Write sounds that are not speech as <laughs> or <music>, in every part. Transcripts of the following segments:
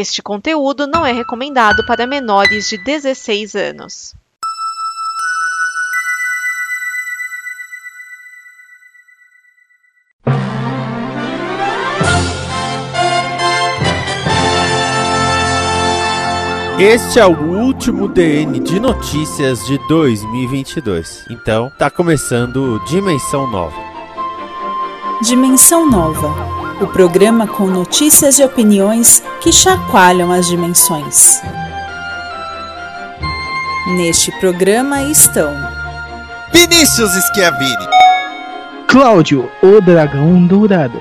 Este conteúdo não é recomendado para menores de 16 anos. Este é o último DN de notícias de 2022. Então, tá começando Dimensão Nova. Dimensão Nova, o programa com notícias e opiniões que chacoalham as dimensões. Neste programa estão Vinícius Schiavini, Cláudio, o dragão dourado.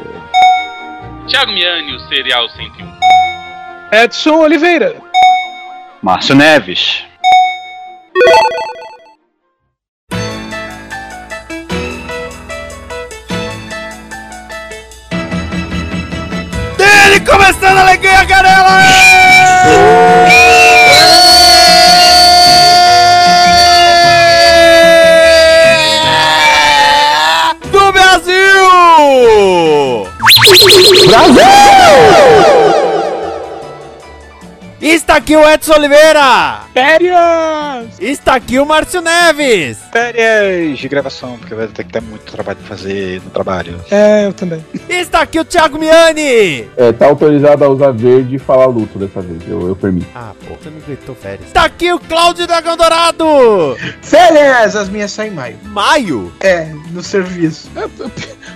Thiago Miani, o Serial 101. Edson Oliveira. Márcio Neves. Começando a alegria, Garela! Do Brasil! Está aqui o Edson Oliveira! Férias! Está aqui o Márcio Neves! Férias de gravação, porque vai ter que ter muito trabalho pra fazer no trabalho. É, eu também. Está aqui o Thiago Miani! É, tá autorizado a usar verde e falar luto dessa vez, eu, eu permito. Ah, pô, você não gritou férias. Está aqui o Cláudio Dragão Dourado! Férias! As minhas saem em maio. Maio? É, no serviço.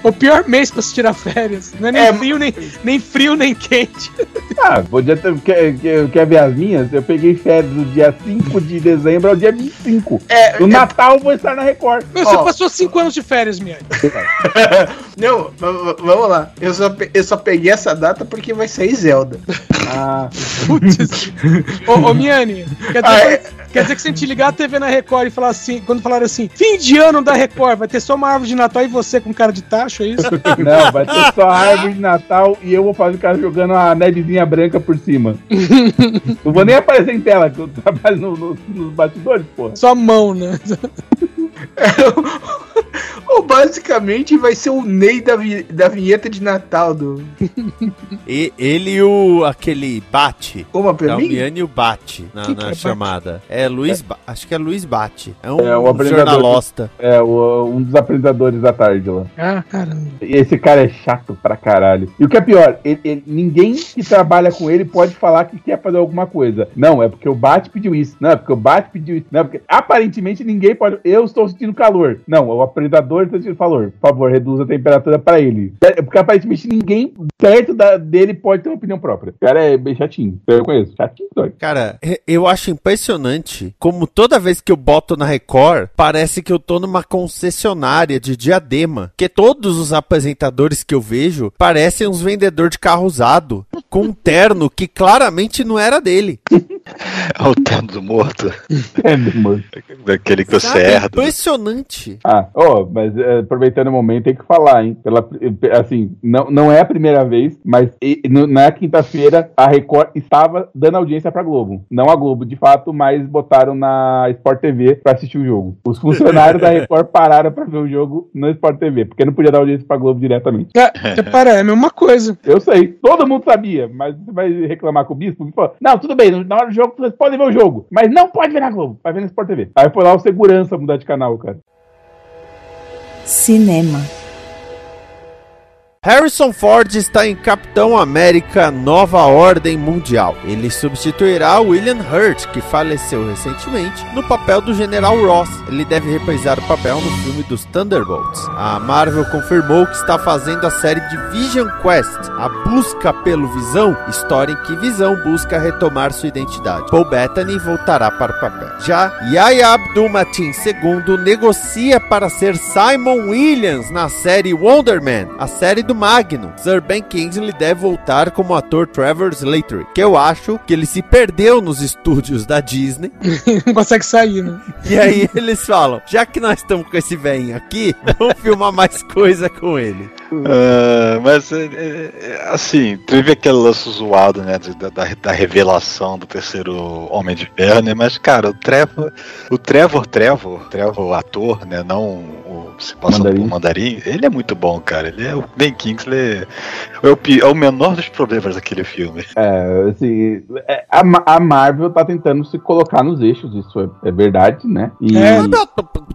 O pior mês pra se tirar férias. Não é nem É, frio, nem, nem frio, nem quente. <laughs> Ah, podia ter. Quer, quer, quer ver as minhas? Eu peguei férias do dia 5 de dezembro ao dia 25. É, No é- Natal eu vou estar na Record. Meu, você Ó. passou cinco anos de férias, minha. <laughs> Não, vamos lá. Eu só, eu só peguei essa data porque vai sair Zelda. Ah, <laughs> Putz. ô, ô, Miane, quer dizer, Ah, é. Quer dizer que se a gente ligar a TV na Record e falar assim, quando falaram assim, fim de ano da Record, vai ter só uma árvore de Natal e você com cara de tacho, é isso? <laughs> não, vai ter só a árvore de Natal e eu vou fazer o cara jogando a nevezinha branca por cima. <laughs> não vou nem aparecer em tela, que eu trabalho no- no- nos bastidores, porra. Só mão, né? <laughs> Ou basicamente vai ser o Ney da, vi- da vinheta de Natal do. E ele e o aquele Bate. Uma pra É o mim? Miani e o Bate na, que na é chamada. É Luiz, Ba- acho que é Luiz Bate. É um, É, apresentador. jornalosta. É, o- um dos apresentadores da tarde lá. Ah, caramba. E esse cara é chato pra caralho. E o que é pior, ele- ele- ninguém que trabalha com ele pode falar que quer fazer alguma coisa. Não, é porque o Bate pediu isso. Não, é porque o Bate pediu isso. Não, é porque aparentemente ninguém pode. Eu estou sentindo calor. Não, o apresentador está sentindo calor. Por favor, reduza a temperatura pra ele. É porque aparentemente ninguém perto da- dele pode ter uma opinião própria. O cara é bem chatinho. Eu conheço. Chatinho, doido. Cara, eu acho impressionante como toda vez que eu boto na Record, parece que eu tô numa concessionária de diadema. Que todos os apresentadores que eu vejo parecem uns vendedores de carro usado, com um terno que claramente não era dele. É <laughs> o terno do morto. <laughs> É, meu amor. Daquele que você herda. Impressionante. Ah, ó, mas é, aproveitando o momento, tem que falar, hein? Pela, assim, não, não é a primeira vez, mas e- na quinta-feira a Record estava dando audiência pra Globo. Não a Globo, de fato, mas botaram na Sport TV pra assistir o jogo. Os funcionários da <laughs> Record pararam pra ver o jogo no Sport TV, porque não podia dar audiência pra Globo diretamente. É, repara, é a mesma coisa. Eu sei, todo mundo sabia, mas você vai reclamar com o bispo? Falou, não, tudo bem, na hora do jogo vocês podem ver o jogo, mas não pode ver na Globo, vai ver no Sport TV. Aí foi lá o segurança mudar de canal, cara. Cinema. Harrison Ford está em Capitão América Nova Ordem Mundial. Ele substituirá William Hurt, que faleceu recentemente, no papel do General Ross. Ele deve reprisar o papel no filme dos Thunderbolts. A Marvel confirmou que está fazendo a série de Vision Quest, a busca pelo Visão, história em que Visão busca retomar sua identidade. Paul Bettany voltará para o papel. Já Yahya Abdul-Mateen II negocia para ser Simon Williams na série Wonder Man, a série do Magnum. Sir Ben Kingsley deve voltar como ator Trevor Slattery, que eu acho que ele se perdeu nos estúdios da Disney. <laughs> Não consegue sair, né? E aí eles falam, já que nós estamos com esse velhinho aqui, vamos filmar mais coisa com ele. Ah, mas, é, é, assim, teve aquele lance zoado, né, da, da, da revelação do terceiro Homem de Ferro, né, mas, cara, o Trevor, o Trevor, Trevor, Trevor, o ator, né, não se passa Mandarim. por mandarim, ele é muito bom, cara. Ele é o Ben Kingsley é o, é o menor dos problemas daquele filme. É, assim, é, a, a Marvel tá tentando se colocar nos eixos, isso é, é verdade, né? E É.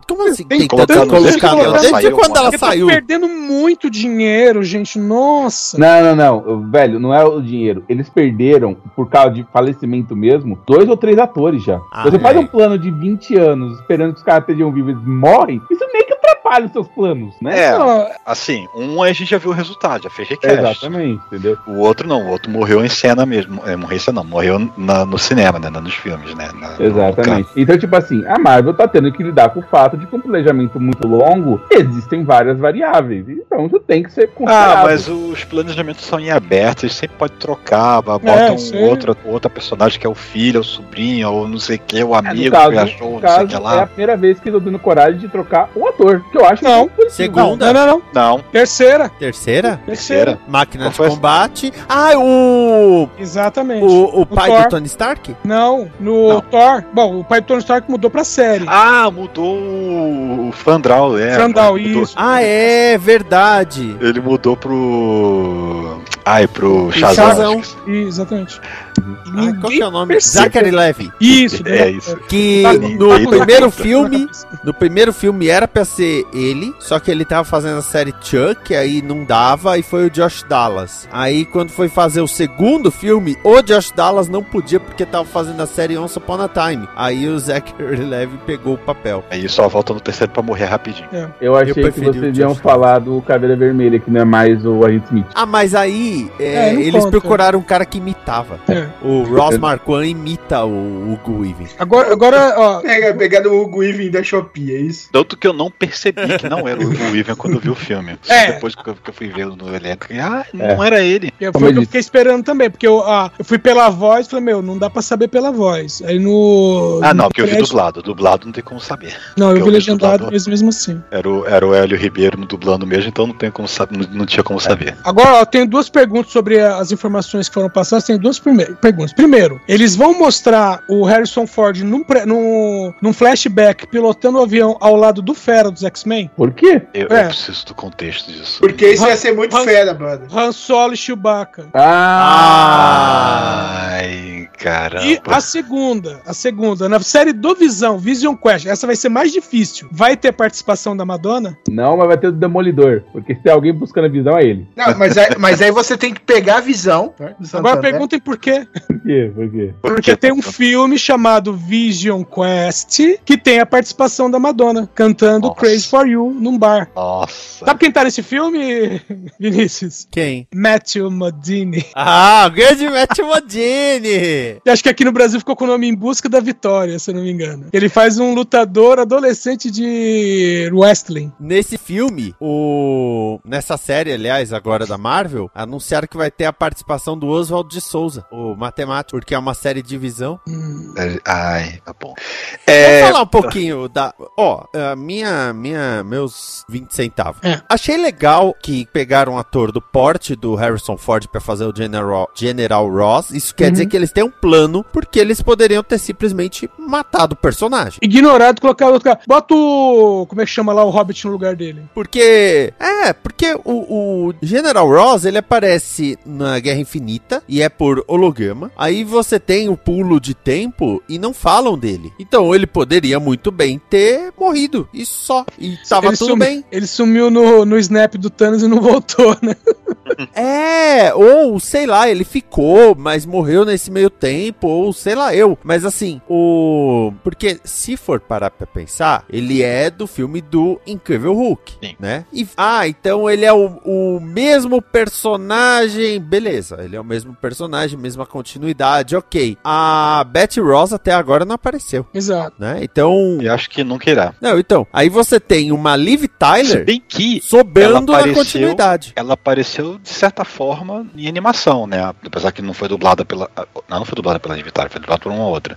Como assim? Tem que colocar no colocar Netflix, ela Desde quando ela tá saiu? perdendo muito dinheiro, gente. Nossa. Não, não, não, velho, não é o dinheiro. Eles perderam, por causa de falecimento mesmo, dois ou três atores já. Ah, Você é. faz um plano de 20 anos esperando que os caras estejam vivos e morrem, isso meio que atrapalha os seus planos, né? É, assim, um a gente já viu o resultado, já fez request. Exatamente, entendeu? O outro não, o outro morreu em cena mesmo. É, morreu em cena não, morreu na- no cinema, né? Nos filmes, né? na- Exatamente. Então, tipo assim, a Marvel tá tendo que lidar com o fato de que um planejamento muito longo existem várias variáveis. Então, isso tem que ser Ah, considerado. mas os planejamentos são em aberto, eles sempre pode trocar, botam sim. um outro, outra personagem que é o filho, é o sobrinho, ou não sei o que, o É, amigo caso, que achou, não sei o que é a lá. primeira vez que eu tô dando coragem de trocar o ator. Que eu acho Não. muito positivo. Segunda, não, não, não. Não, Terceira. terceira, terceira. máquina de combate. Ah, o Exatamente. o, o pai Thor. do Tony Stark? Não, no Não. Thor. Bom, o pai do Tony Stark mudou pra série. Ah, mudou o Fandral, é. Fandral, isso. Ah, é verdade. Ele mudou pro. Ai, pro Shazam. Shazam. Exatamente. Ah, qual que é o nome? percebe. Zachary Levy. Isso, É isso. Que Tá- no tá com primeiro filme, <laughs> no primeiro filme era pra ser ele, só que ele tava fazendo a série Chuck, aí não dava, e foi o Josh Dallas. Aí quando foi fazer o segundo filme, o Josh Dallas não podia porque tava fazendo a série Once Upon a Time. Aí o Zachary <laughs> Levy pegou o papel. Aí só volta no terceiro pra morrer rapidinho. Eu achei que preferi o vocês iam falar do Caveira Vermelha, que não é mais o Agente Smith. Ah, mas aí é, É, eles conta. procuraram um cara que imitava. É. O Ross Marquand imita o Hugo Weaving. Agora, agora, ó. Pega, pegando o Hugo Weaving da Shopee, é isso? Tanto que eu não percebi que não era o Hugo Weaving quando eu vi o filme. <laughs> É. Depois que eu, que eu fui ver no elenco. e, Ah, não era ele. Foi o Como que eu eu disse. fiquei esperando também, porque eu, ah, eu fui pela voz, falei, meu, não dá pra saber pela voz. Aí no. Ah, no não, porque eu vi dublado. Dublado não tem como saber. Não, eu eu vi legendado dublador. mesmo, mesmo assim. Era o, era o Hélio Ribeiro no dublando mesmo, então não, tem como saber, não, não tinha como saber. Agora, ó, eu tenho duas perguntas sobre as informações que foram passadas. Tem duas prime- perguntas. Primeiro, eles vão mostrar o Harrison Ford num, pré- num, num flashback pilotando o avião ao lado do Fera dos X-Men? Por quê? Eu, É. eu preciso do contexto disso. Porque isso ia ser muito Han- fera, brother. Han Solo e Chewbacca. Ah! Ai, caramba. E a segunda, a segunda, na série do Visão, Vision Quest, essa vai ser mais difícil. Vai ter participação da Madonna? Não, mas vai ter o Demolidor. Porque se tem alguém buscando a visão, é ele. Não, mas aí, mas aí você tem que pegar a visão. né, do Agora Santana. perguntem por quê. Por quê? Por quê? Porque tem um filme chamado Vision Quest que tem a participação da Madonna cantando Nossa. Crazy for You num bar. Nossa. Sabe quem tá nesse filme, Vinícius? Quem? Matthew Modini. Ah, o grande Matt Modini! Eu Acho que aqui no Brasil ficou com o nome Em Busca da Vitória, se eu não me engano. Ele faz um lutador adolescente de wrestling. Nesse filme, o nessa série, aliás, agora da Marvel, anunciaram que vai ter a participação do Oswald de Souza, o matemático, porque é uma série de visão. Ai, tá bom. Vamos É, falar um pouquinho da. Ó, a minha, minha, meus 20 centavos. É. Achei legal que pegaram um ator do porte do Harrison Ford pra fazer o General, General Ross. Isso quer Uhum. dizer que eles têm um plano, porque eles poderiam ter simplesmente matado o personagem. Ignorado, colocar outro cara. Bota o. Como é que chama lá o Hobbit no lugar dele? Porque. É, porque o, o General Ross ele aparece na Guerra Infinita e é por holograma. Aí você tem o pulo de tempo e não falam dele. Então ele poderia muito bem ter morrido. E só. E tava Ele tudo bem. Ele sumiu no, no snap do Thanos e não voltou, né? <laughs> É, ou sei lá, ele ficou, mas morreu nesse meio tempo, ou sei lá eu. Mas assim, o. Porque se for parar pra pensar, ele é do filme do Incrível Hulk, Sim. né? E, ah, então ele é o, o mesmo personagem. Beleza, ele é o mesmo personagem, mesma continuidade, ok. A Betty Ross até agora não apareceu, Exato. né? Então. eu acho que nunca irá. Não, então. Aí você tem uma Liv Se Tyler bem que sobrando ela na apareceu- continuidade. ela apareceu de certa forma em animação, né? Apesar que não foi dublada pela. Não, não foi dublada pela Vitória, foi dublada por uma outra.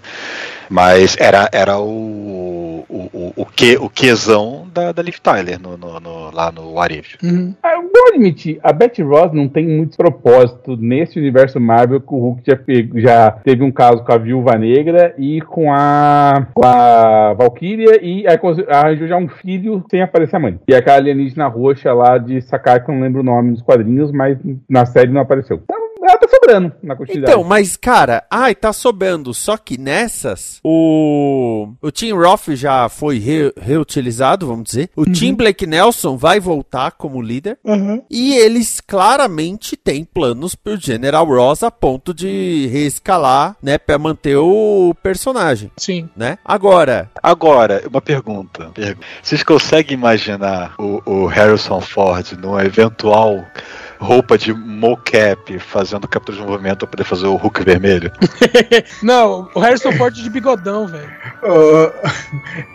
Mas era, era o. o, o, o, que, o quezão da, da Liv Tyler no, no, no- lá no Arif. Uhum. Ah, Eu vou admitir, a Betty Ross não tem muito propósito nesse universo Marvel que o Hulk já, já teve um caso com a Viúva Negra e com a, com a Valkyria e arranjou já um filho sem aparecer a mãe. E aquela alienígena roxa lá de Sakai, que eu não lembro o nome dos quadrinhos, mas na série não apareceu. Então, ela tá sobrando na continuidade. Então, mas cara, ai, tá sobrando. Só que nessas, o o Tim Roth já foi re- reutilizado, vamos dizer. O Tim Blake Nelson vai voltar como líder. Uhum. E eles claramente têm planos pro General Ross a ponto de reescalar, né, Pra manter o personagem, Sim. né? Agora, Agora, uma pergunta. Pergu- Vocês conseguem imaginar o, o Harrison Ford numa eventual roupa de mocap fazendo captura de movimento para poder fazer o Hulk vermelho? <laughs> Não, o Harrison Ford de bigodão, velho. Ô,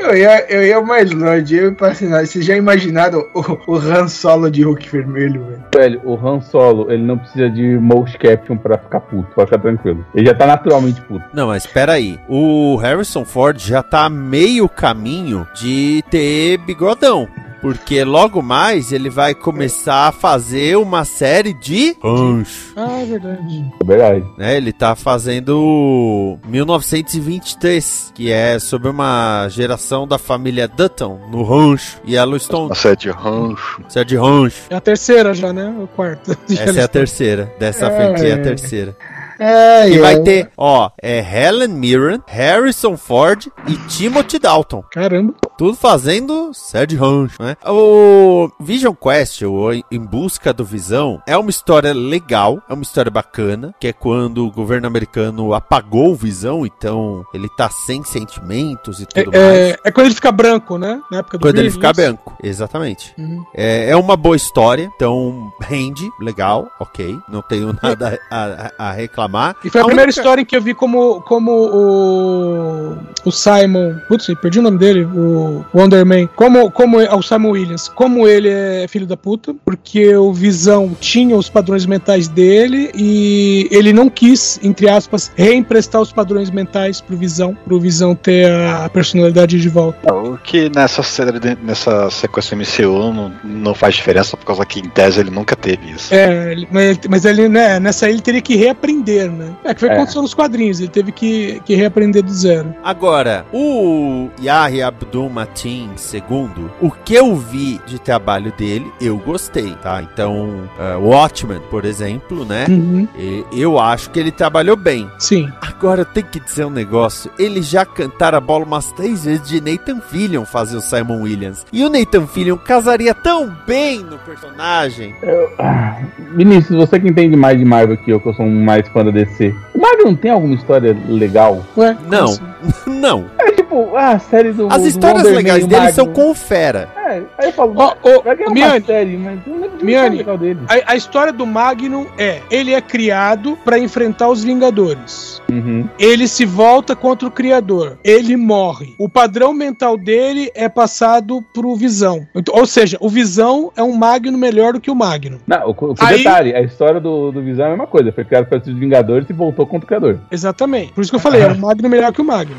eu, ia, eu ia mais longe, eu ia pra assinar. Vocês já imaginaram o, o Han Solo de Hulk vermelho, velho? Velho, o Han Solo, ele não precisa de motion caption pra ficar puto, pode ficar tranquilo. Ele já tá naturalmente puto. não, mas espera aí. O Harrison Ford já tá meio caminho de ter bigodão. Porque logo mais ele vai começar a fazer uma série de rancho. Ah, é verdade. É verdade. né? Ele tá fazendo 1923, que é sobre uma geração da família Dutton no rancho. E a Stone, Uma série de rancho. série de rancho. É a terceira já, né? O quarto. <laughs> Essa é a terceira. Dessa frente é a terceira. É, E é. vai ter, ó, é Helen Mirren, Harrison Ford e Timothy Dalton. Caramba. Tudo fazendo série de rancho, né? O Vision Quest, ou Em Busca do Visão, é uma história legal, é uma história bacana, que é quando o governo americano apagou o Visão, então ele tá sem sentimentos e É, tudo mais. é, é quando ele fica branco, né? Na época do Quando ele Green, fica isso? branco, exatamente. Uhum. É, é uma boa história, então rende, legal, ok. Não tenho <laughs> nada a, a- a reclamar. E foi a, A primeira única- história em que eu vi como, como o, o Simon. Putz, perdi o nome dele, o Wonder Man. Como, como é- o Simon Williams. Como ele é filho da puta, porque o Visão tinha os padrões mentais dele e ele não quis, entre aspas, reemprestar os padrões mentais pro Visão, pro Visão ter a personalidade de volta. O que nessa série, nessa sequência MCU não, não faz diferença, por causa que em tese ele nunca teve isso. É, mas, mas ele, né, nessa aí ele teria que reaprender, né? É que foi o que É. aconteceu nos quadrinhos, ele teve que, que reaprender do zero. Agora, o Yahya Abdul Mateen II, o que eu vi de trabalho dele, eu gostei, tá? Então, uh, Watchmen, por exemplo, né? Uhum, E- Eu acho que ele trabalhou bem. sim. Agora, eu tenho que dizer um negócio. Eles já cantaram a bola umas três vezes de Nathan Fillion fazer o Simon Williams. E o Nathan Fillion casaria tão bem no personagem. Ah, Vinícius, você que entende mais de Marvel que eu, que eu sou um mais fã da DC. O Marvel não tem alguma história legal? Ué, Não, assim? <laughs> não. É <laughs> tipo, ah, a série do. As do histórias Man, legais dele são com o Fera. É, aí eu falo, Ó, ô, vai ganhar uma Miane, série, mas eu não lembro Miane, legal dele. a, a história do Magnum é: ele é criado pra enfrentar os Vingadores. Uhum. Ele se volta contra o Criador. Ele morre. O padrão mental dele é passado pro Visão. Então, ou seja, o Visão é um Magnum melhor do que o Magnum. Não, o, o Aí- detalhe, a história do, do Visão é a mesma coisa. Foi criado para os Vingadores e voltou contra o Criador. Exatamente. Por isso que eu falei, é um Magnum melhor que o Magnum.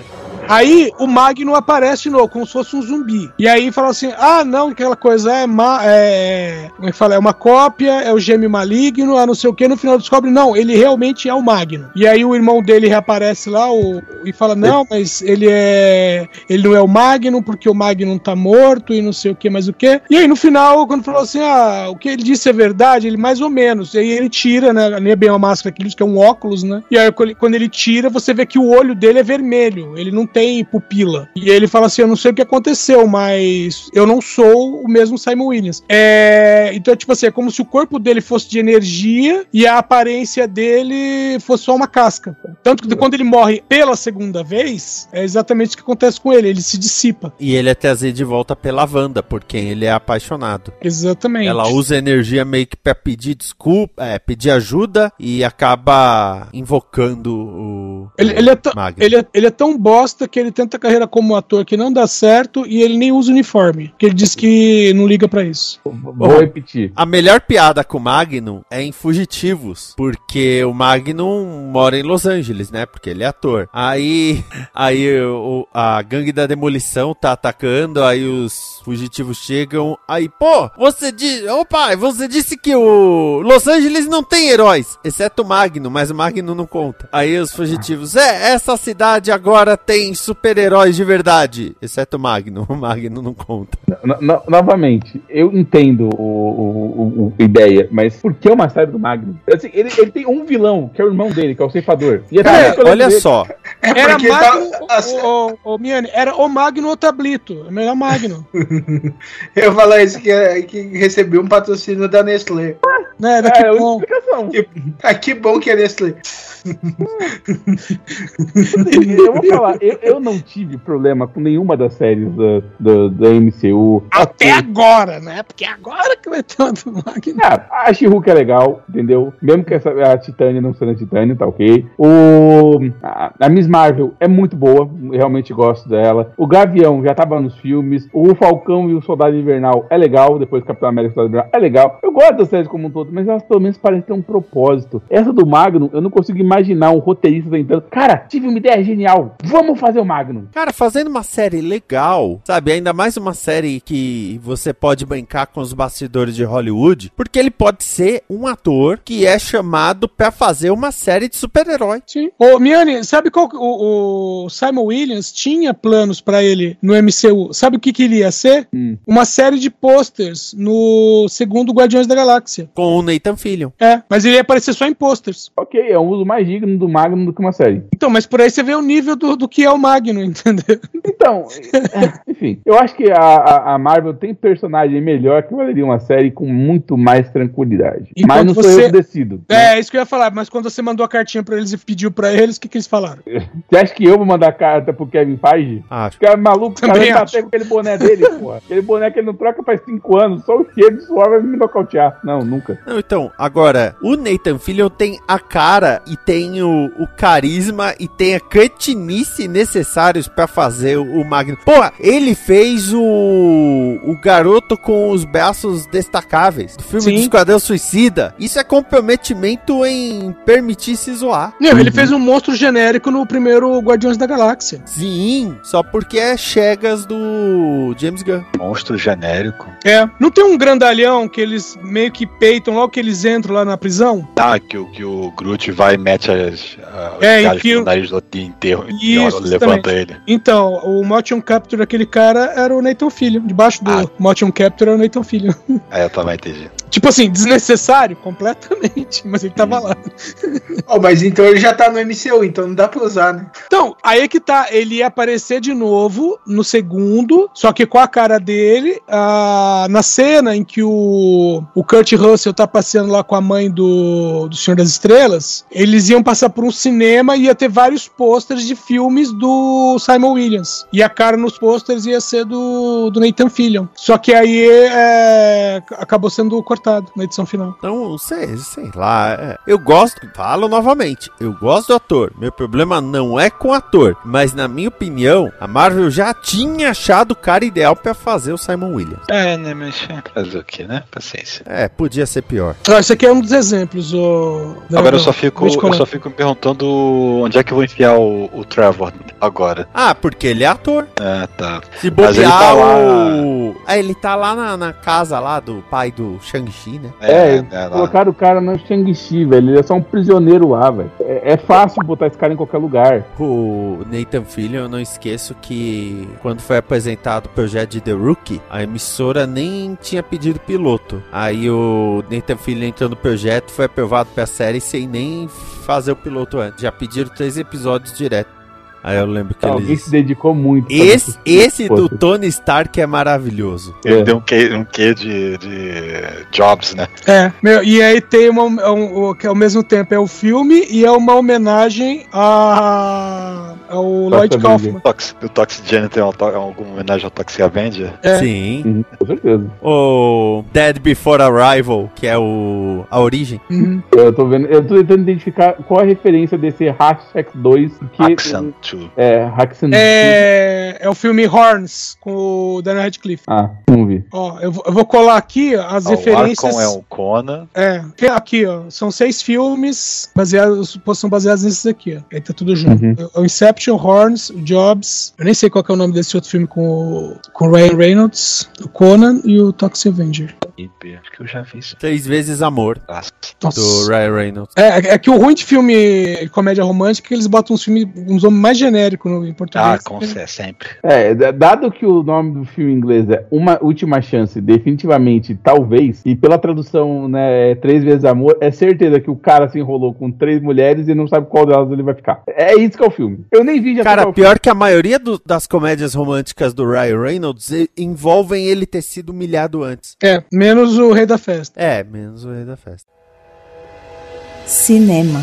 Aí o Magnum aparece novo, como se fosse um zumbi. E aí fala assim: ah, não, aquela coisa é, ma é. Como é que fala? É uma cópia, é o gêmeo maligno, ah, não sei o que. No final descobre, não, ele realmente é o Magnum. E aí o irmão dele reaparece lá o, e fala: não, mas ele é. Ele não é o Magnum, porque o Magnum tá morto e não sei o que, mais o que. E aí no final, quando falou assim: ah, o que ele disse é verdade, ele mais ou menos. E aí ele tira, né? Nem é bem uma máscara que ele que é um óculos, né? E aí quando ele tira, você vê que o olho dele é vermelho. Ele não tem pupila. E ele fala assim: Eu não sei o que aconteceu, mas eu não sou o mesmo Simon Williams. É, então, tipo assim, é como se o corpo dele fosse de energia e a aparência dele fosse só uma casca. Tanto que quando ele morre pela segunda vez, é exatamente o que acontece com ele, ele se dissipa. E ele é trazido de volta pela Wanda, por quem ele é apaixonado. Exatamente. Ela usa energia meio que pra pedir desculpa, é, pedir ajuda e acaba invocando o. Ele, o ele é ele, é, ele é tão bosta conta que ele tenta carreira como ator que não dá certo e ele nem usa uniforme. Que ele diz que não liga pra isso. Vou repetir. A melhor piada com o Magnum é em Fugitivos, porque o Magnum mora em Los Angeles, né? Porque ele é ator. Aí, aí o- a gangue da demolição tá atacando, aí os fugitivos chegam, aí, pô, você disse, opa, você disse que o Los Angeles não tem heróis, exceto o Magnum, mas o Magnum não conta. Aí os fugitivos, é, essa cidade agora tem super-heróis de verdade, exceto o Magnum, <laughs> o Magnum não conta. No- no- novamente, eu entendo o, o- o- o- a ideia, mas por que uma série do Magno? Assim, ele, ele tem um vilão, que é o irmão dele, que é o ceifador. E Cara, é, olha só, É Era porque Magno, tá- o, o, o Miane, era o Magno ou Tablito. É melhor Magno. <laughs> eu falar isso que, é- que recebeu um patrocínio da Nestlé. Né? Daqui é a bom. única explicação. Que, ah, que bom que é Nestlé. eu vou falar, eu, eu não tive problema com nenhuma das séries da, da, da MCU. Até agora, né? Porque agora que vai ter outro Magno. Ah, a She-Hulk é legal, entendeu? Mesmo que essa, a Titânia não sendo a Titânia, tá ok. O, a, a Miss Marvel é muito boa, realmente gosto dela. O Gavião já tava nos filmes. O Falcão e o Soldado Invernal é legal, depois do Capitão América e o Soldado Invernal é legal. Eu gosto das séries como um todo, mas elas pelo menos parecem ter um propósito. Essa do Magno, eu não consigo imaginar um roteirista tentando. Cara, tive uma ideia genial, vamos fazer o Magno. Cara, fazendo uma série legal, sabe? Ainda mais uma série que você pode brincar com os bastidores de Hollywood, porque ele pode ser um ator que é chamado pra fazer uma série de super-herói. Sim. Ô, Miane, sabe qual que- o, o Simon Williams tinha planos pra ele no MCU? Sabe o que queria ser? Hum. Uma série de posters no segundo Guardiões da Galáxia. Com o Nathan Fillion. É, mas ele ia aparecer só em posters. Ok, é um uso mais digno do Magno do que uma série. Então, mas por aí você vê o nível do, do que é o Magno, <laughs> entendeu? Então, <laughs> é, enfim, eu acho que a, a- a Marvel tem personagem melhor que valeria uma série com muito mais tranquilidade. Enquanto Mas não sou você- eu que decido. né? É, isso que eu ia falar, mas quando você mandou a cartinha pra eles e pediu pra eles, o que, que eles falaram? <laughs> Você acha que eu vou mandar carta pro Kevin Feige? Acho. Ficar maluco, Também cara, ele acho. bater com aquele boné dele, porra. Aquele boné que ele não troca faz cinco anos, só o cheiro de suor vai me nocautear. Não, nunca. Não, então, agora, o Nathan Fillion tem a cara e tem o, o carisma e tem a cretinice necessários pra fazer o, o Magno. Porra, ele fez o, o garoto com os braços destacáveis do filme Sim. do Esquadrão Suicida. Isso é comprometimento em permitir se zoar. Não, ele fez um monstro genérico no primeiro Guardiões da Galáxia. Sim, só porque é chegas do James Gunn. Monstro genérico. É. Não tem um grandalhão que eles meio que peitam logo que eles entram lá na prisão? Ah, que, o- que o Groot vai e mete as, a- os É, no nariz do enterro e levanta ele. Então, o motion capture daquele cara era o Nathan Filho. Debaixo do Ah. motion capture era o Nathan Filho. Aí eu também entendi. Tipo assim, desnecessário completamente, mas ele tava lá. <laughs> Oh, mas então ele já tá no MCU, então não dá pra usar, né? Então, aí é que tá, ele ia aparecer de novo no segundo, só que com a cara dele, ah, na cena em que o, o Kurt Russell tá passeando lá com a mãe do, do Senhor das Estrelas, eles iam passar por um cinema e ia ter vários pôsteres de filmes do Simon Williams. E a cara nos pôsteres ia ser do, do Nathan Fillion. Só que aí é, acabou sendo cortado na edição final. Então, sei, sei lá. é. Eu gosto, falo novamente, eu gosto do ator. Meu problema não é com o ator, mas na minha opinião, a Marvel já tinha achado o cara ideal pra fazer o Simon Williams. É, né, mas fazer o que, né? Paciência. É, podia ser pior. Ah, esse aqui é um dos exemplos. O, Agora eu só fico, eu só fico me perguntando onde é que eu vou enfiar o, o Trevor agora. Ah, porque ele é ator. Ah, tá. Se Mas ele bobear tá lá- o... Ah, ele tá lá na, na casa lá do pai do Shang-Chi, né? É, né, lá. colocaram o cara no Shang-Chi, velho. Ele é só um prisioneiro lá, velho. É, é fácil botar esse cara em qualquer lugar. O Nathan Fillion, eu não esqueço que quando foi apresentado o projeto de The Rookie, a emissora nem tinha pedido piloto. Aí o Nathan Fillion entrou no projeto, foi aprovado pra série sem nem fazer o piloto antes. Já pediram três episódios direto. Aí eu lembro que Alguém eles... se dedicou muito. Esse, esse do. Tony Stark é maravilhoso. Ele É. deu um quê, um quê de, de Jobs, né? É, meu, e aí tem uma, um, o- que ao mesmo tempo é o filme e é uma homenagem a, ao Lloyd Avenger. Kaufman. Tox, o Toxic Jenny tem alguma homenagem ao Toxic Avenger? É. Sim. Uhum, com certeza. O Dead Before Arrival, que é o a origem. Uhum. Eu tô vendo, eu tô tentando identificar qual é a referência desse Hashtag 2, que Accent título? É, Haxan. É, é o filme Horns, com o Daniel Radcliffe. Ah, não vi. Ó, eu, vou- eu vou colar aqui as Ó, referências. O Arcon é um Conan. É, aqui, ó. São seis filmes baseados, são baseados nesses aqui, ó. Aí tá tudo junto. Uhum. O Inception, Horns, o Jobs. Eu nem sei qual que é o nome desse outro filme com o, com o Ryan Reynolds, o Conan e o Toxic Avenger. IP, Acho que eu já vi isso. Três vezes amor, Nossa. Do Ryan Reynolds. É, é que o ruim de filme comédia romântica é que eles botam uns filmes, uns homens mais genéricos no, em português. Ah, com certeza, sempre. É, dado que o nome do filme em inglês é Uma Última Chance, definitivamente, talvez, e pela tradução, né, é Três Vezes Amor, é certeza que o cara se enrolou com três mulheres e não sabe qual delas ele vai ficar. É isso que é o filme. Eu nem vi já Cara, é pior que a maioria do- das comédias românticas do Ryan Reynolds envolvem ele ter sido humilhado antes. É, menos o Rei da Festa. É, menos o rei da festa. Cinema.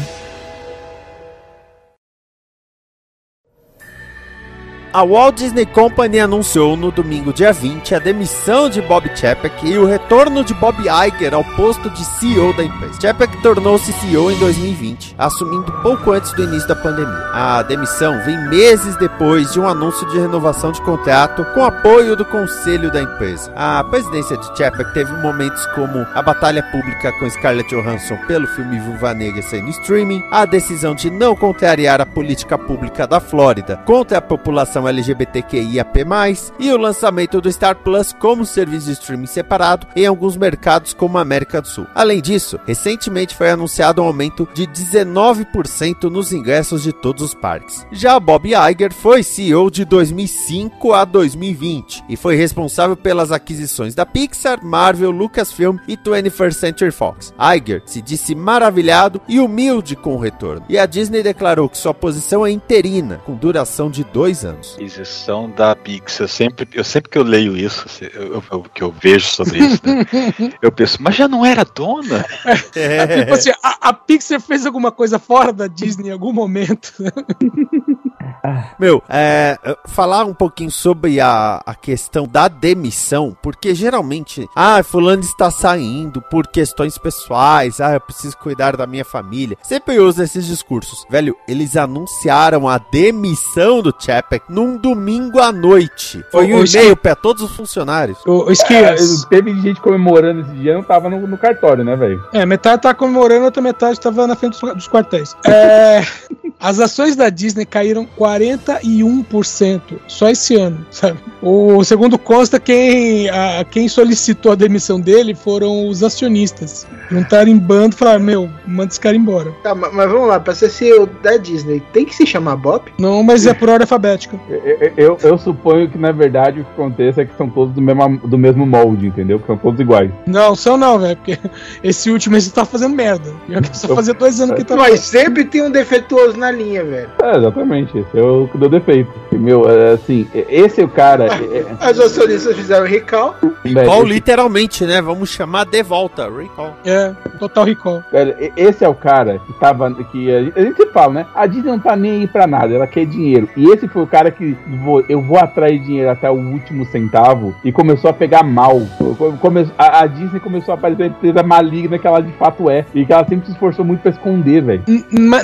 A Walt Disney Company anunciou no domingo dia 20 a demissão de Bob Chapek e o retorno de Bob Iger ao posto de CEO da empresa. Chapek tornou-se CEO em 2020, assumindo pouco antes do início da pandemia. A demissão vem meses depois de um anúncio de renovação de contrato com apoio do conselho da empresa. A presidência de Chapek teve momentos como a batalha pública com Scarlett Johansson pelo filme Viúva Negra sendo streaming, a decisão de não contrariar a política pública da Flórida contra a população LGBTQIAP+, e o lançamento do Star Plus como serviço de streaming separado em alguns mercados como a América do Sul. Além disso, recentemente foi anunciado um aumento de 19% nos ingressos de todos os parques. Já Bob Iger foi CEO de 2005 a 2020 e foi responsável pelas aquisições da Pixar, Marvel, Lucasfilm e 21st Century Fox. Iger se disse maravilhado e humilde com o retorno, e a Disney declarou que sua posição é interina, com duração de dois anos. Aquisição da Pixar. Sempre, eu sempre que eu leio isso, eu, eu- que eu vejo sobre isso, né, <laughs> eu penso, mas já não era dona? Tipo assim, a, a Pixar fez alguma coisa fora da Disney em algum momento. <laughs> Meu, é, falar um pouquinho sobre a, a questão da demissão, porque geralmente, ah, fulano está saindo por questões pessoais, ah, eu preciso cuidar da minha família. Sempre usa esses discursos. Velho, eles anunciaram a demissão do Chapek num domingo à noite. Foi um e-mail para todos os funcionários. O, o É, teve gente comemorando esse dia, não tava no, no cartório, né, velho? É, metade tá comemorando, outra metade tava na frente dos, dos quartéis. É, <laughs> as ações da Disney caíram 41% só esse ano, <laughs> sabe? O segundo consta, quem, a- quem solicitou a demissão dele foram os acionistas. Juntaram em bando e falaram: Meu, manda esse cara embora. Tá, ma- mas vamos lá, pra ser CEO da Disney, tem que se chamar Bob? Não, mas é por ordem alfabética. Eu, eu, eu suponho que, na verdade, o que acontece é que são todos do mesmo, do mesmo molde, entendeu? Que são todos iguais. Não, são não, velho, porque <laughs> esse último ele tá fazendo merda. Eu só fazia dois anos que tá Mas sempre tem um defeituoso na linha, velho. É, exatamente. Esse é que deu defeito. Meu, é, assim, esse é o cara. é- <laughs> é- As acionistas fizeram recall. Recall literalmente, né? Vamos chamar de volta. Recall. É, total recall. Esse é o cara que tava. Que a gente, sempre fala, né? A Disney não tá nem aí pra nada, ela quer dinheiro. E esse foi o cara que vou, eu vou atrair dinheiro até o último centavo e começou a pegar mal. Come, a, a Disney começou a parecer a empresa maligna que ela de fato é. E que ela sempre se esforçou muito pra esconder, velho.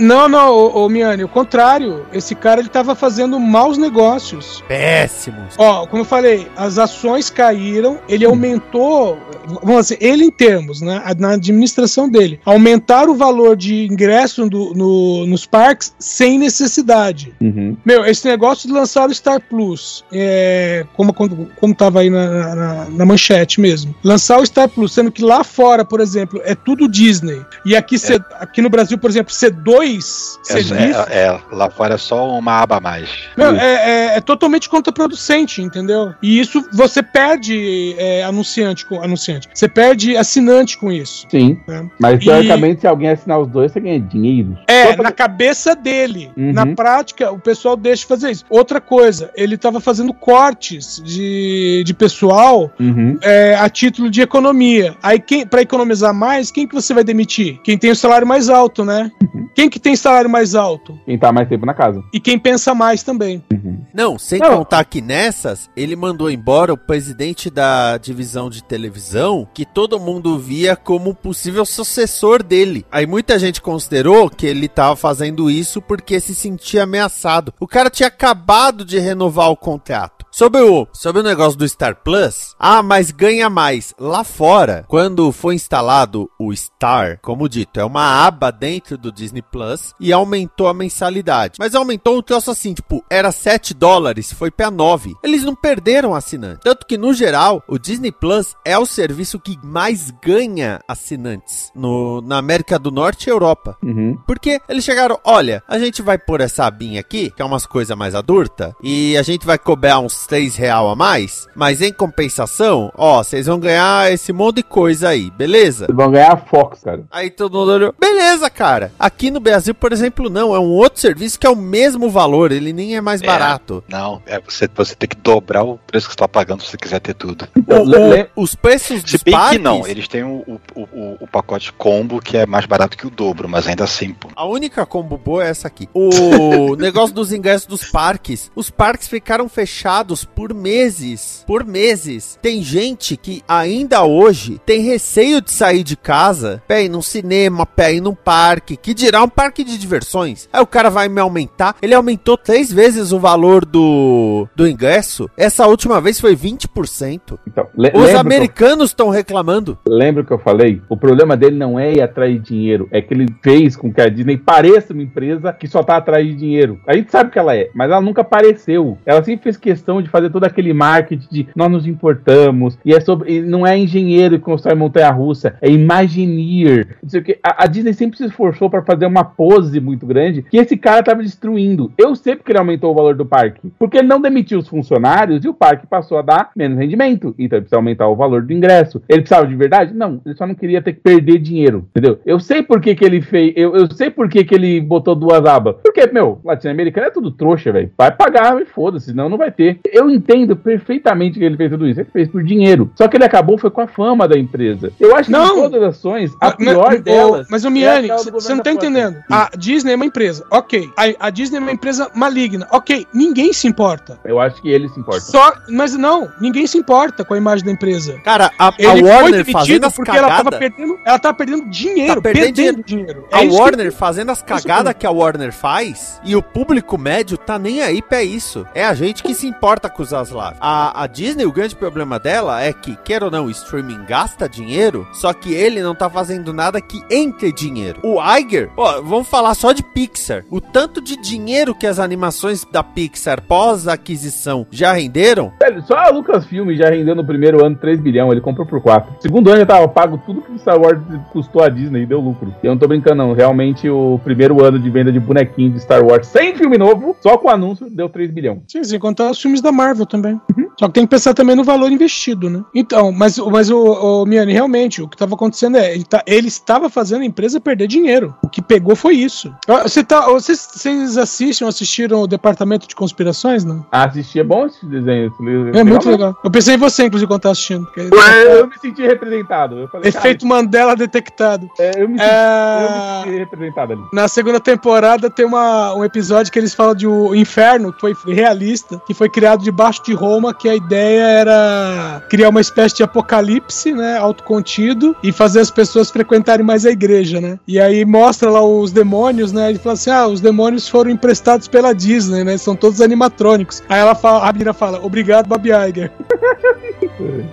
Não, não, ô, ô Miane, o contrário. Esse cara ele tava fazendo maus negócios. Péssimos. Ó, como eu falei, as ações caíram, ele aumentou, vamos dizer, ele em termos, né, na administração dele, aumentar o valor de ingresso do- no- nos parques sem necessidade. Uhum. Meu, esse negócio de lançar o Star Plus, é, como, como, como tava aí na, na- na manchete mesmo, lançar o Star Plus, sendo que lá fora, por exemplo, é tudo Disney, e aqui, C- aqui no Brasil, por exemplo, C2, É, serviço, é, é, lá fora é só uma aba a mais. meu, é, é- é totalmente contraproducente, entendeu? E isso você perde é, anunciante com anunciante. Você perde assinante com isso. Sim. É. Mas E- teoricamente, se alguém assinar os dois, você ganha dinheiro. É, pra- na cabeça dele. Uhum. Na prática, o pessoal deixa de fazer isso. Outra coisa, ele estava fazendo cortes de, de pessoal Uhum. é, a título de economia. Aí, quem para economizar mais, quem que você vai demitir? Quem tem o salário mais alto, né? Quem que tem salário mais alto? Quem tá mais tempo na casa. E quem pensa mais também. Não, sem Não. contar que nessas, ele mandou embora o presidente da divisão de televisão, que todo mundo via como possível sucessor dele. Aí muita gente considerou que ele tava fazendo isso porque se sentia ameaçado. O cara tinha acabado de renovar o contrato. Sobre o, sobre o negócio do Star Plus, ah, mas ganha mais. Lá fora, quando foi instalado o Star, como dito, é uma aba dentro do Disney Plus e aumentou a mensalidade. Mas aumentou um troço assim, tipo, era 7 dólares, foi pra 9. Eles não perderam assinante. Tanto que, no geral, o Disney Plus é o serviço que mais ganha assinantes no, na América do Norte e Europa. Uhum. Porque eles chegaram, olha, a gente vai pôr essa abinha aqui, que é umas coisas mais adulta, e a gente vai cobrar uns 3 real a mais, mas em compensação, ó, vocês vão ganhar esse monte de coisa aí, beleza? Vocês vão ganhar a Fox, cara. Aí todo mundo olhou, beleza, cara. Aqui no Brasil, por exemplo, não, é um outro serviço que é o mesmo valor, ele nem é mais É. barato. Não, é você, você tem que dobrar o preço que você tá pagando se você quiser ter tudo. Então, O- le- o- os preços Se bem parques, que não, eles têm o, o, o, o pacote combo que é mais barato que o dobro, mas ainda assim, pô. A única combo boa é essa aqui. O <laughs> negócio dos ingressos dos parques. Os parques ficaram fechados por meses. Por meses. Tem gente que ainda hoje tem receio de sair de casa pra ir num cinema, pra ir num parque. Que dirá um parque de diversões. Aí o cara vai me aumentar. Ele aumentou três vezes o valor do, do ingresso. Essa última vez foi 20%. então, Os americanos estão reclamando. Lembra que eu falei? O problema dele não é ir atrair dinheiro, é que ele fez com que a Disney pareça uma empresa que só tá atrás de dinheiro. A gente sabe que ela é, mas ela nunca apareceu. Ela sempre fez questão de fazer todo aquele marketing de nós nos importamos, e é sobre. e não é engenheiro que constrói montanha russa, é Imagineer. O quê. A, a Disney sempre se esforçou para fazer uma pose muito grande que esse cara tava destruindo. Eu sei porque ele aumentou o valor do parque. Porque ele não demitiu os funcionários e o parque passou a dar menos rendimento. Então ele precisa aumentar o valor do ingresso. Ele precisava de verdade? Não. Ele só não queria ter que perder dinheiro. Entendeu? Eu sei por que, que ele fez. Eu, eu sei por que, que ele botou duas abas. Porque, meu, latino-americano é tudo trouxa, velho. Vai pagar e foda-se, senão não vai ter. Eu entendo perfeitamente que ele fez tudo isso. Ele fez por dinheiro. Só que ele acabou foi com a fama da empresa. Eu acho Não. que de todas as ações, a pior mas- delas. Mas, é Miane, você não governo tá entendendo. A Disney é uma empresa, ok. A, a Disney é uma empresa maligna, ok. Ninguém se importa. Eu acho que ele se importa. Só, mas não, ninguém se importa com a imagem da empresa. Cara, a, a Ele foi Warner fazendo as porque ela tava cagadas. perdendo, ela tava perdendo dinheiro, Tá perdendo perdendo, dinheiro. A É que- Warner fazendo as cagadas mesmo. que a Warner faz e o público médio tá nem aí pra isso. É a gente que se importa com os Zaslav. A, a Disney, o grande problema dela é que, quer ou não, o streaming gasta dinheiro, só que ele não tá fazendo nada que entre dinheiro. O Iger, ó, vamos falar só de Pixar. O tanto de dinheiro que as animações da Pixar pós-aquisição já renderam, Velho, só a Lucasfilm já rendeu no primeiro ano 3 bilhões, ele comprou por 4. Segundo ano já tava pago tudo que Star Wars custou a Disney e deu lucro. E eu não tô brincando, não. Realmente, o primeiro ano de venda de bonequinho de Star Wars sem filme novo, só com anúncio, deu 3 bilhões. Sim, sem contar os filmes da Marvel também. Só que tem que pensar também no valor investido, né? Então, mas, mas o, o Miane, realmente, o que estava acontecendo é, ele, tá- ele estava fazendo a empresa perder dinheiro. O que pegou foi isso. Ah, Você tá, vocês, vocês assistem assistiram o Departamento de Conspirações, não? Ah, assistir é bom esse desenho. esse É muito legal. Eu pensei em você, inclusive, quando tava assistindo. porque- Eu me senti representado. Falei, Efeito Mandela detectado. cara, é, eu, me senti, É... eu me senti representado ali. Na segunda temporada tem uma, um episódio que eles falam de o inferno, que foi realista, que foi criado debaixo de Roma, que a ideia era criar uma espécie de apocalipse, né, autocontido, e fazer as pessoas frequentarem mais a igreja, né. E aí mostra lá os demônios, né, ele fala assim, ah, os demônios foram emprestados pela Disney, né, são todos animatrônicos. Aí ela fala, a menina fala, obrigado, Babi Iger. <laughs>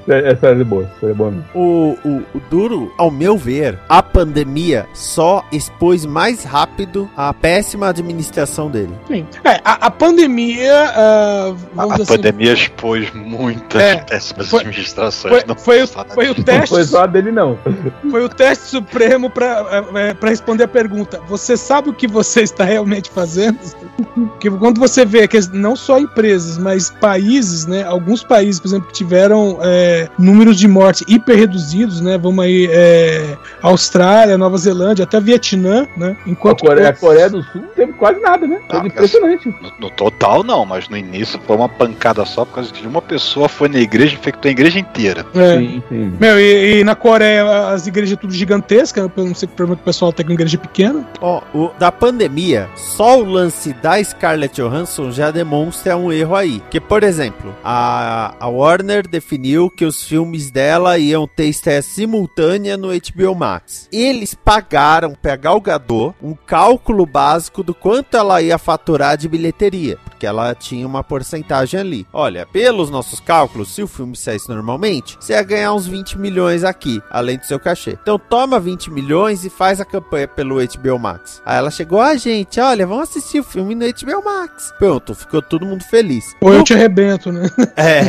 É- Essa é boa, essa é boa mesmo. O, o, o duro, ao meu ver, a pandemia só expôs mais rápido a péssima administração dele. Sim. É, a, a pandemia, vamos A dizer assim, pandemia expôs muitas É, péssimas foi- administrações. foi, não foi, o- foi o Disney. Não teste foi só a dele, não. <laughs> Foi o teste supremo para responder a pergunta: você sabe o que você está realmente fazendo? Porque quando você vê que não só empresas, mas países, né? Alguns países, por exemplo, que tiveram com é, números de mortes hiper reduzidos, né? Vamos aí, é, Austrália, Nova Zelândia, até Vietnã, né? A Enquanto Coreia, a Coreia do Sul não teve quase nada, né? Coisa Ah, impressionante. No, no total não, mas no início foi uma pancada só por causa de uma pessoa foi na igreja e infectou a igreja inteira. é, Sim, sim. Meu, e, e na Coreia as igrejas tudo gigantescas, eu não sei que problema que o pessoal tem com igreja pequena. Ó, o- da pandemia, só o lance da Scarlett Johansson já demonstra um erro aí. Que, por exemplo, a, a Warner definiu que os filmes dela iam ter estreia simultânea no HBO Max. Eles pagaram pra Gal Gadot um cálculo básico do quanto ela ia faturar de bilheteria. Porque ela tinha uma porcentagem ali. Olha, pelos nossos cálculos, se o filme saísse normalmente, você ia ganhar uns 20 milhões aqui, além do seu cachê. Então toma 20 milhões e faz a campanha pelo HBO Max. Aí ela chegou, ah, gente, olha, vamos assistir o filme no HBO Max. Pronto, ficou todo mundo feliz. Ou eu te arrebento, né? É.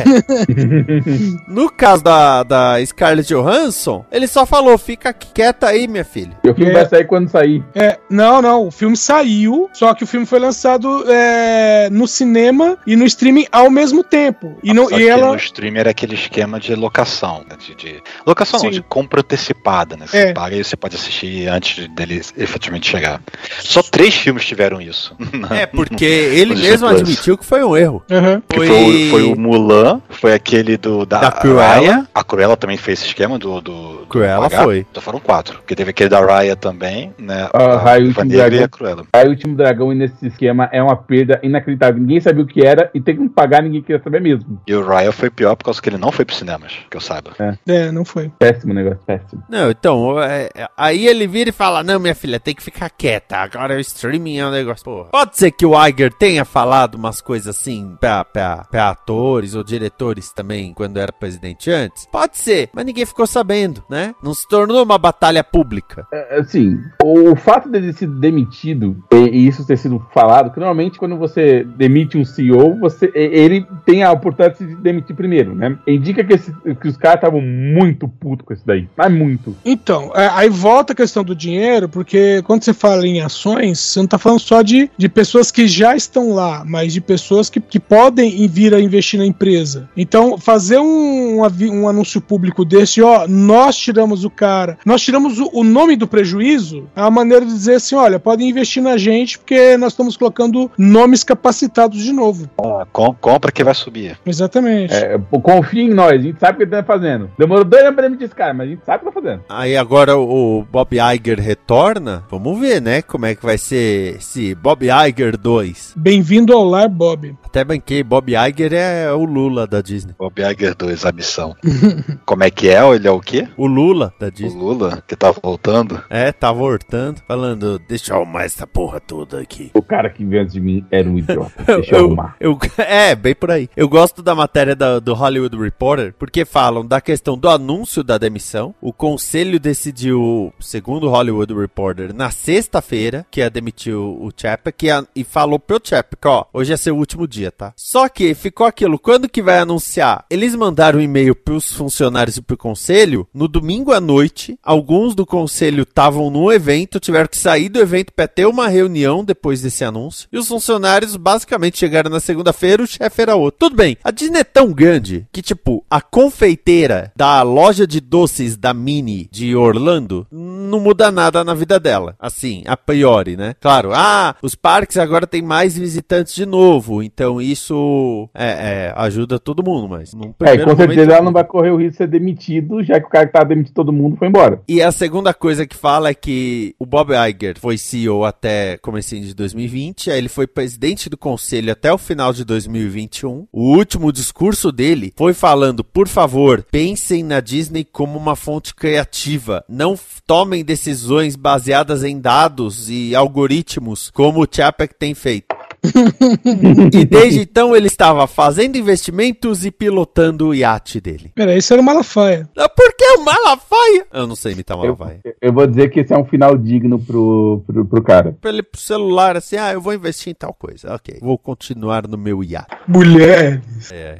<laughs> no caso da, da Scarlett Johansson, ele só falou, fica quieta aí, minha filha. E o filme É. vai sair quando sair. É, não, não, o filme saiu, só que o filme foi lançado é, no cinema e no streaming ao mesmo tempo. E, não, e ela. no stream era aquele esquema de locação, né? de, de- locação não, de compra antecipada, né? Você É. paga e você pode assistir antes dele efetivamente chegar. Só três filmes tiveram isso. É, <laughs> porque ele mesmo Plus. admitiu que foi um erro. Que foi, o- foi o Mulan, foi aquele do da, Da Cruella. Raya. A Cruella também fez esse esquema do. do do Cruella H. foi. Então foram quatro. Porque teve aquele da Raya também, né? Ah, a Raio Viúva Último e Dragão. a Cruella. Aí o Último Dragão nesse esquema é uma perda inacreditável. Ninguém sabia o que era e tem que pagar, ninguém queria saber mesmo. E o Raya foi pior por causa que ele não foi pros cinemas, que eu saiba. É, não foi. Péssimo negócio, péssimo. Não, então, é, é, aí ele vira e fala: Não, minha filha, tem que ficar quieta. Agora o streaming é um negócio. Porra. Pode ser que o Iger tenha falado umas coisas assim pra, pra, pra atores ou diretores também, quando era presidente antes. Pode ser, mas ninguém ficou sabendo, né? Não se tornou uma batalha pública. É, Assim, o fato dele ter sido demitido e, e isso ter sido falado, que normalmente quando você demite um CEO, você, ele tem a oportunidade de se demitir primeiro, né? Indica que, esse- que os caras estavam muito putos com isso daí. Mas muito. Então, é, aí volta a questão do dinheiro, porque quando você fala em ações, você não tá falando só de, de pessoas que já estão lá, mas de pessoas que, que podem ir- vir a investir na empresa. Então, fazer um, um anúncio público desse, ó, nós tiramos o cara, nós tiramos o, o nome do prejuízo, é uma maneira de dizer assim, olha, podem investir na gente, porque nós estamos colocando nomes capacitados de novo. Ah, com- compra que vai subir. Exatamente. É, confia em nós, a gente sabe o que ele tá fazendo. Demorou dois anos pra demitir esse cara, mas a gente sabe o que tá fazendo. Aí agora o Bob Iger retorna. Vamos ver, né? Como é que vai ser esse Bob Iger 2. Bem-vindo ao lar, Bob. Até banquei, Bob Iger é o Lula da Disney. Bob Iger 2, a missão. <laughs> Como é que é? Ele é o quê? O Lula da O Disney. Lula, que tá voltando. É, tava hortando, falando, deixa eu arrumar essa porra toda aqui. O cara que veio antes de mim era um idiota. Deixa eu Eu- arrumar. eu- <laughs> é, bem por aí. Eu gosto da matéria da- do Hollywood Reporter, porque falam da questão do anúncio da demissão. O conselho decidiu, segundo o Hollywood Reporter, na sexta-feira, que ia demitir o, o Chapek, e, a- e falou pro Chapek, ó, hoje é seu último dia, tá? Só que ficou aquilo, quando que vai anunciar? Eles mandaram um e-mail pros funcionários e pro conselho, no domingo à noite, alguns do conselho estavam no evento, tiveram que sair do evento para ter uma reunião depois desse anúncio, e os funcionários basicamente chegaram na segunda-feira, o chefe era outro. Tudo bem, a Disney é tão grande que, tipo, a confeiteira da loja de doces da Mini de Orlando não muda nada na vida dela. Assim, a priori, né? Claro, ah, os parques agora tem mais visitantes de novo, então isso é, é, ajuda todo mundo, mas num É, com certeza momento- ela não vai correr o risco de ser demitido, já que o cara que tava demitindo todo mundo foi embora. E a segunda coisa que fala é que o Bob Iger foi CEO até comecinho de 2020, aí ele foi presidente do conselho até o final de 2021. O último discurso dele foi falando, por favor, pensem na Disney como uma fonte criativa, não tomem decisões baseadas em dados e algoritmos como o Chapek tem feito. <laughs> e desde então ele estava fazendo investimentos e pilotando o iate dele. Pera, esse era o Malafaia. Ah, Por que o Malafaia? Eu não sei imitar o Eu, Malafaia. eu vou dizer que esse é um final digno pro, pro, pro cara. pra ele pro celular assim, ah, eu vou investir em tal coisa. Ok, vou continuar no meu iate. Mulher. É.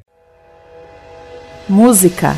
Música.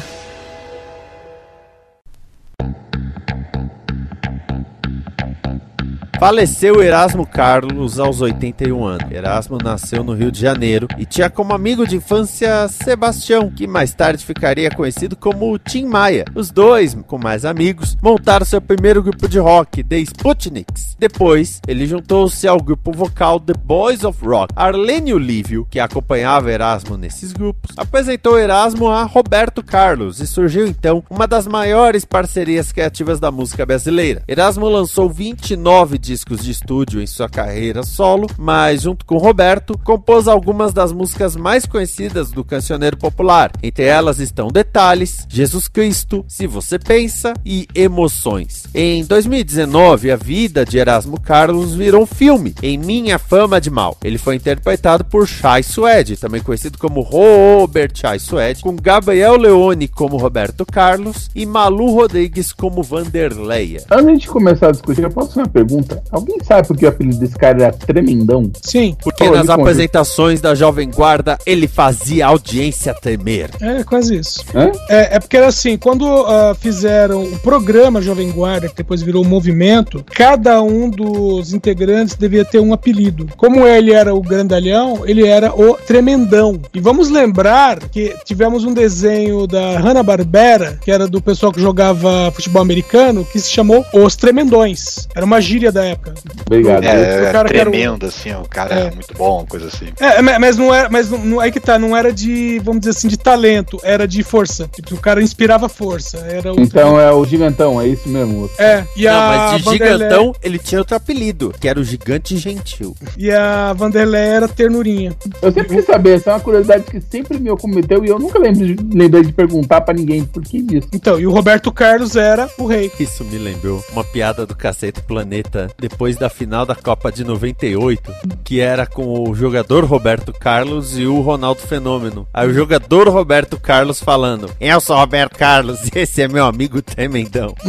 Faleceu Erasmo Carlos aos 81 anos. Erasmo nasceu no Rio de Janeiro e tinha como amigo de infância Sebastião, que mais tarde ficaria conhecido como Tim Maia. Os dois, com mais amigos, montaram seu primeiro grupo de rock, The Sputniks. Depois, ele juntou-se ao grupo vocal The Boys of Rock. Arlênio Lívio, que acompanhava Erasmo nesses grupos, apresentou Erasmo a Roberto Carlos e surgiu então uma das maiores parcerias criativas da música brasileira. Erasmo lançou 29 discos de estúdio em sua carreira solo, mas junto com Roberto, compôs algumas das músicas mais conhecidas do cancioneiro popular. Entre elas estão Detalhes, Jesus Cristo, Se Você Pensa e Emoções. Em 2019, a vida de Erasmo Carlos virou um filme, em Minha Fama de Mal. Ele foi interpretado por Chai Suede, também conhecido como Robert Chai Suede, com Gabriel Leone como Roberto Carlos e Malu Rodrigues como Vanderleia. Antes de começar a discutir, eu posso fazer uma pergunta? Alguém sabe por que o apelido desse cara era Tremendão? Sim. Porque Oh, nas apresentações da Jovem Guarda ele fazia a audiência tremer. É quase isso. É, é porque era assim, quando ah, fizeram o programa Jovem Guarda, que depois virou o movimento, cada um dos integrantes devia ter um apelido. Como ele era o grandalhão, ele era o tremendão. E vamos lembrar que tivemos um desenho da Hanna-Barbera, que era do pessoal que jogava futebol americano, que se chamou Os Tremendões. Era uma gíria da época. Obrigado. É, o cara que era o- tremendo, assim, o cara É. é muito bom, coisa assim. É, ma- mas não era, mas não, não- aí que tá, não era de, vamos dizer assim, de talento, era de força. Tipo, o cara inspirava força. Era o Então é o gigantão, é isso mesmo. É, e Não, a mas de Vanderlei- gigantão ele tinha outro apelido, que era o Gigante Gentil. E a Vanderlei era ternurinha. Eu sempre quis saber, essa é uma curiosidade que sempre me cometeu e eu nunca lembro de, lembrei de perguntar pra ninguém por que disso. Então, e o Roberto Carlos era o rei. Isso me lembrou uma piada do Cacete Planeta depois da final da Copa de 98, que era com o jogador Roberto Carlos e o Ronaldo Fenômeno. Aí o jogador Roberto Carlos falando: Eu sou Roberto Carlos e <laughs> esse é meu amigo Tremendão. <laughs>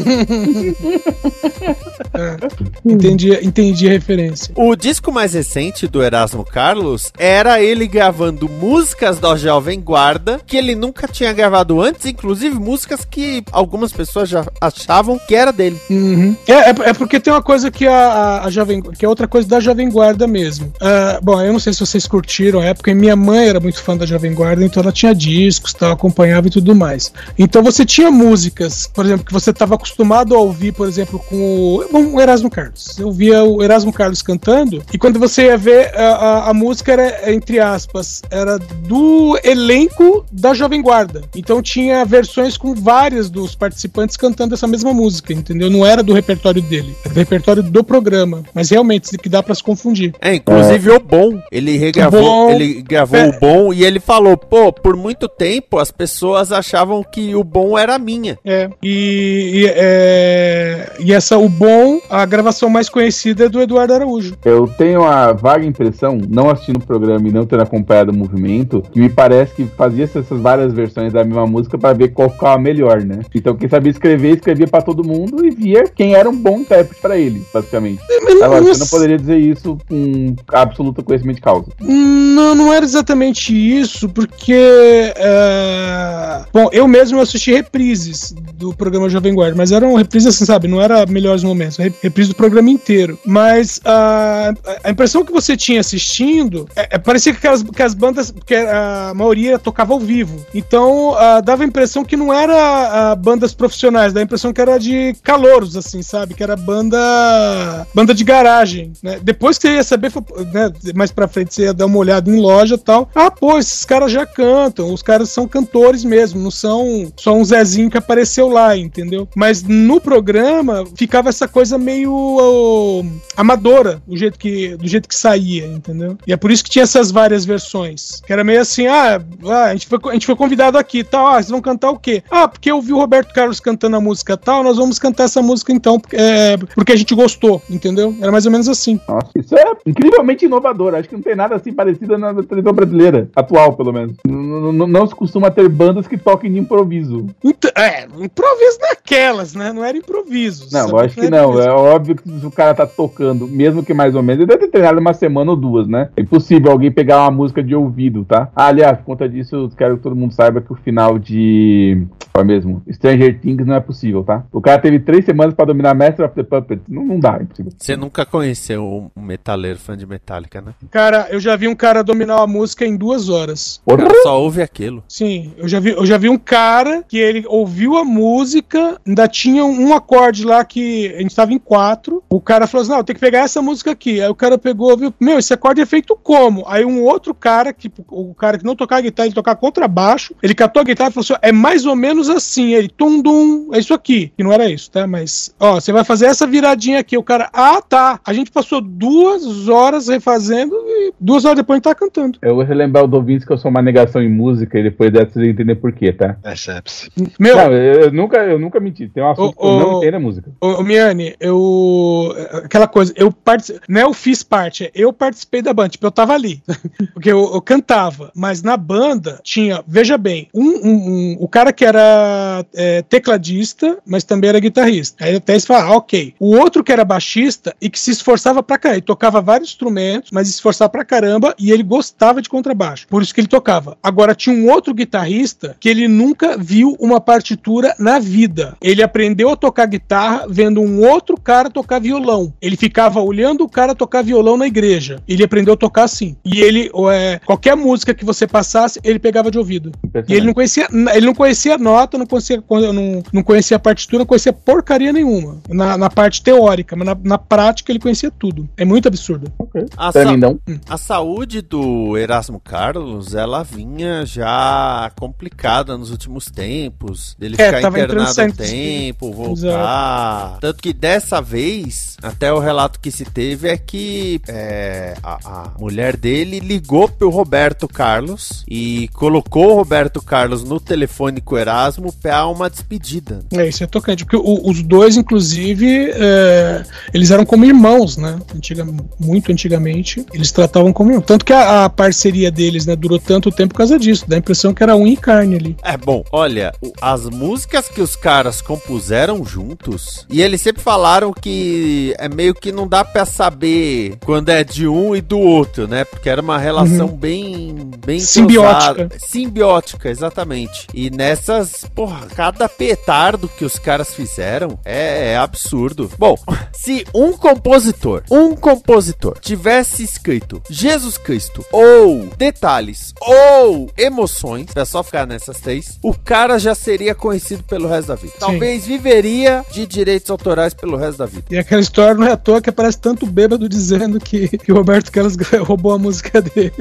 Entendi, entendi a referência. O disco mais recente do Erasmo Carlos era ele gravando músicas da Jovem Guarda que ele nunca tinha gravado antes, inclusive músicas que algumas pessoas já achavam que era dele. Uhum. É, é, é porque tem uma coisa que a, a, a Jovem que é outra coisa da Jovem Guarda mesmo. Ah, bom, eu não sei se vocês curtiram a época, minha mãe era muito fã da Jovem Guarda, então ela tinha discos, tal, acompanhava e tudo mais. Então você tinha músicas, por exemplo, que você estava acostumado a ouvir, por exemplo, com o, o Erasmo Carlos. Eu via o Erasmo Carlos cantando, e quando você ia ver, a, a, a música era, entre aspas, era do elenco da Jovem Guarda. Então tinha versões com várias dos participantes cantando essa mesma música, entendeu? Não era do repertório dele, era do repertório do programa. Mas realmente, que dá pra se confundir. É, inclusive o Bom, ele regravou, Bom. ele gravou É. o Bom e ele falou, pô, por muito tempo as pessoas achavam que o Bom era minha. É. E, e, é, e essa, o bom, a gravação mais conhecida é do Eduardo Araújo. Eu tenho a vaga impressão, não assistindo o programa e não tendo acompanhado o movimento, que me parece que fazia essas várias versões da mesma música pra ver qual ficava melhor, né? Então quem sabia escrever, escrevia pra todo mundo e via quem era um bom intérprete pra ele, basicamente. Agora, você não poderia dizer isso com absoluto conhecimento de causa. Não, não era exatamente isso, porque. é, Bom, eu mesmo assisti reprises do programa Jovem Guarda, mas eram reprises assim, sabe? Não era melhores momentos, re- reprise do programa inteiro. Mas a, a impressão que você tinha assistindo é, é, parecia que, aquelas, que as bandas, que a maioria tocava ao vivo. Então ah, dava a impressão que não era bandas profissionais, dava a impressão que era de calouros, assim, sabe? Que era banda. Banda de garagem, né? Depois que você ia saber, né, mais pra frente você ia dar uma olhada em loja e tal. Ah, pô, esses caras já cantam, os caras são cantores mesmo, não são só um Zezinho que apareceu lá, entendeu? Mas no programa ficava essa coisa meio ó, amadora, do jeito que, do jeito que saía, entendeu? E é por isso que tinha essas várias versões. Que era meio assim, ah, ah, a, gente foi, a gente foi convidado aqui, tal, ah, vocês vão cantar o quê? Ah, porque eu vi o Roberto Carlos cantando a música tal, nós vamos cantar essa música então, é, porque a gente gostou, entendeu? Era mais ou menos assim. Nossa, isso é incrivelmente inovador. Acho que não tem nada assim parecido na televisão brasileira, atual pelo menos. Não se costuma ter bandas que toquem de improviso. Então, é, improviso naquelas, né? Não era improviso. Não, sabe? lógico que não, é óbvio que se o cara tá tocando, mesmo que mais ou menos, ele deve ter treinado uma semana ou duas, né? É impossível alguém pegar uma música de ouvido, tá? Ah, aliás, por conta disso, eu quero que todo mundo saiba que o final de. Qual é mesmo? Stranger Things não é possível, tá? O cara teve três semanas pra dominar Master of the Puppets. Não, não dá, Você nunca conheceu um metaleiro fã de Metallica, né? Cara, eu já vi um cara dominar uma música em duas horas. O cara só ouve aquilo. Sim, eu já vi, eu já vi um cara que ele ouviu a música, ainda tinha um acorde lá que a gente tava em quatro. O cara falou assim: não, tem que pegar essa música aqui. Aí o cara pegou, viu, meu, esse acorde é feito como? Aí um outro cara, que o cara que não tocava guitarra, ele tocava contrabaixo, ele catou a guitarra e falou assim: é mais ou menos assim. Ele, tum dum, é isso aqui. Que não era isso, tá? Mas, ó, você vai fazer essa viradinha aqui. O cara, ah, tá. A gente passou duas horas refazendo e duas horas depois a gente tá cantando. Eu vou relembrar o ouvintes que eu sou uma negação em música e depois dessa vocês entender por quê, tá? Percebe-se. Meu, Não, eu, eu nunca, eu nunca menti. Tem um assunto que eu não entendo é música. Ô, Miane, eu. Aquela coisa, eu participei. Não é eu fiz parte, é eu participei da banda. Tipo, eu tava ali. <laughs> Porque eu, eu cantava. Mas na banda tinha, veja bem, um, um- um- o cara que era é, tecladista, mas também era guitarrista. Aí até eles falaram, ah, ok. O outro que era baixista e que se esforçava pra caramba. Ele tocava vários instrumentos, mas se esforçava pra caramba e ele gostava de contrabaixo. Por isso que ele tocava. Agora tinha um outro guitarrista que ele nunca viu uma partitura na vida. Ele aprendeu a tocar guitarra vendo um outro cara tocar violão. Ele ficava olhando o cara tocar violão na igreja. Ele aprendeu a tocar assim. E ele, é, qualquer música que você passasse, ele pegava de ouvido. E ele não conhecia, ele não conhecia nota, não conhecia, não, não conhecia partitura, não conhecia porcaria nenhuma. Na, na parte teórica, mas na, na prática ele conhecia tudo. É muito absurdo. A, Pra sa- mim, não. a saúde do Erasmo Carlos, ela vinha já complicada nos últimos tempos. Dele É, ficar internado um tempo, voltar. Tanto que dessa vez, até o relato que se teve é que é, a, a mulher dele ligou pro Roberto Carlos e colocou o Roberto Carlos no telefone com o Erasmo pra uma despedida. É, isso é tocante, porque o- os dois, inclusive, é, eles eram como irmãos, né? Antiga, muito antigamente, eles tratavam como irmãos. Tanto que a, a parceria deles, né, durou tanto tempo por causa disso, dá a impressão que era unha e carne ali. É bom, olha, as músicas que os caras compuseram juntos, e eles sempre falaram que é meio que não dá pra saber quando é de um e do outro, né? Porque era uma relação bem bem Simbiótica. entrosada. simbiótica, exatamente. E nessas, porra, cada petardo que os caras fizeram é, é absurdo. Bom, <laughs> se um compositor, um compositor tivesse escrito Jesus Cristo ou detalhes ou emoções, é só ficar nessas três, o cara já seria conhecido pelo resto da vida. Talvez viveria de direitos autorais pelo resto da vida. E aquela história não é à toa que aparece tanto bêbado dizendo que, que o Roberto Carlos <laughs> roubou a música dele.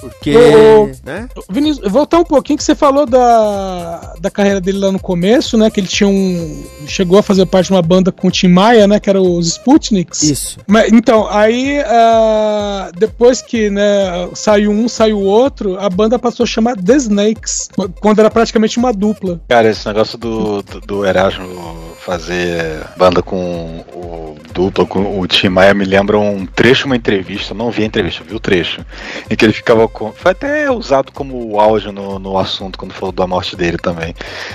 Porque, Ô, né? Vinícius, voltar um pouquinho que você falou da, da carreira dele lá no começo, né? Que ele tinha um. Chegou a fazer parte de uma banda com o Tim Maia, né? Que era os Sputniks. Isso. Mas, então, aí ah, depois que né, saiu um, saiu o outro, a banda passou a chamar The Snakes, quando era praticamente uma dupla. Cara, esse negócio do, do, do Erasmo fazer banda com o dupla, com o Tim Maia, me lembra um trecho, uma entrevista, não vi a entrevista, vi o trecho, em que ele ficava com. Foi até usado como áudio no, no assunto quando falou da morte dele também.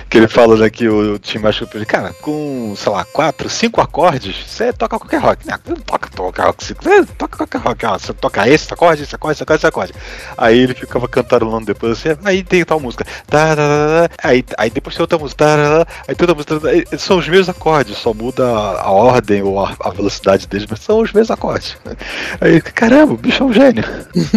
Que ele fala né, que o Tim Maia ele, cara, com, sei lá, quatro, cinco acordes, você toca qualquer rock. Não, não toca, toca rock, você toca qualquer rock, você toca esse acorde, esse acorde, esse acorde, esse acorde. Aí ele ficava cantarolando depois assim, aí tem tal música. Aí, aí depois tem outra música. Aí tem outra música. São os mesmos acordes, só muda a ordem ou a, velocidade deles, mas são os mesmos acordes. Aí, caramba, o bicho é um gênio.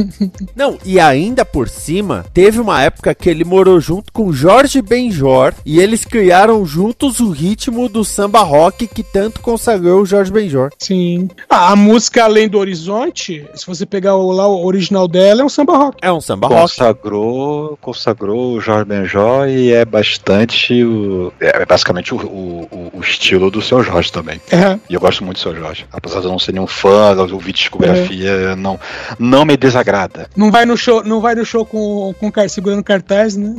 <laughs> Não, e ainda por cima, teve uma época que ele morou junto com Jorge Benjor e eles criaram juntos o ritmo do samba rock que tanto consagrou o Jorge Benjor. Sim. Ah, a música Além do Horizonte, se você pegar o, lá o original dela, é um samba rock. É um samba rock. Consagrou, consagrou o Jorge Benjó e é bastante o, é basicamente o, o, o- estilo do seu Jorge também. É. E eu gosto muito do seu Jorge. Apesar de eu não ser nenhum fã, eu ouvir discografia, não, não me desagrada. Não vai no show, não vai no show com, com segurando cartaz, né?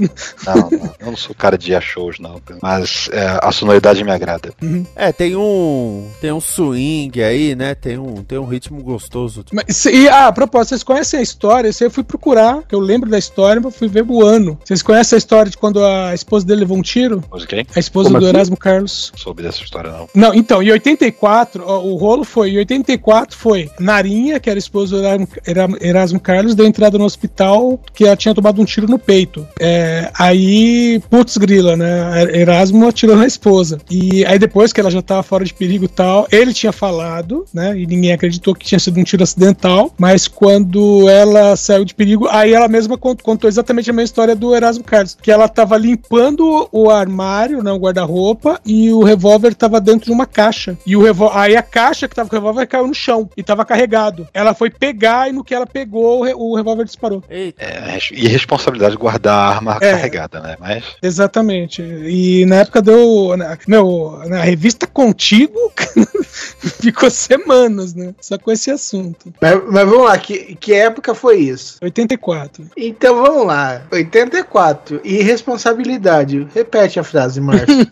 Não, <laughs> não, eu não sou cara de ir a shows, não. Mas é, a sonoridade me agrada. É, tem um tem um swing aí, né? Tem um tem um ritmo gostoso. Mas, e, ah, a propósito, vocês conhecem a história? Isso aí eu fui procurar, que eu lembro da história, mas fui ver o ano. Vocês conhecem a história de quando a esposa dele levou um tiro? Mas ok? A esposa Como do assim? Erasmo Carlos. Soube dessa história, não. Não, então, em 84, ó, o rolo foi, em 84 foi Narinha, que era esposa do Erasmo, Era- Erasmo Carlos, deu entrada no hospital que ela tinha tomado um tiro no peito. É, aí, putz grila, né? Erasmo atirou na esposa. E aí depois que ela já tava fora de perigo e tal, ele tinha falado, né? E ninguém acreditou que tinha sido um tiro acidental, mas quando ela saiu de perigo, aí ela mesma cont- contou exatamente a mesma história do Erasmo Carlos, que ela tava limpando o armário, né, o guarda-roupa, e o revólver tava dentro de uma caixa. E o revó aí a caixa que tava com o revólver caiu no chão e tava carregado. Ela foi pegar e no que ela pegou, o, re- o revólver disparou. Eita. É, res- irresponsabilidade de guardar a arma É. carregada, né? Mas. Exatamente. E na época deu. na- Meu, na revista Contigo <laughs> ficou semanas, né? Só com esse assunto. Mas, mas vamos lá, que, que época foi isso? 84. Então vamos lá. 84. Irresponsabilidade. Repete a frase, Márcio. <laughs>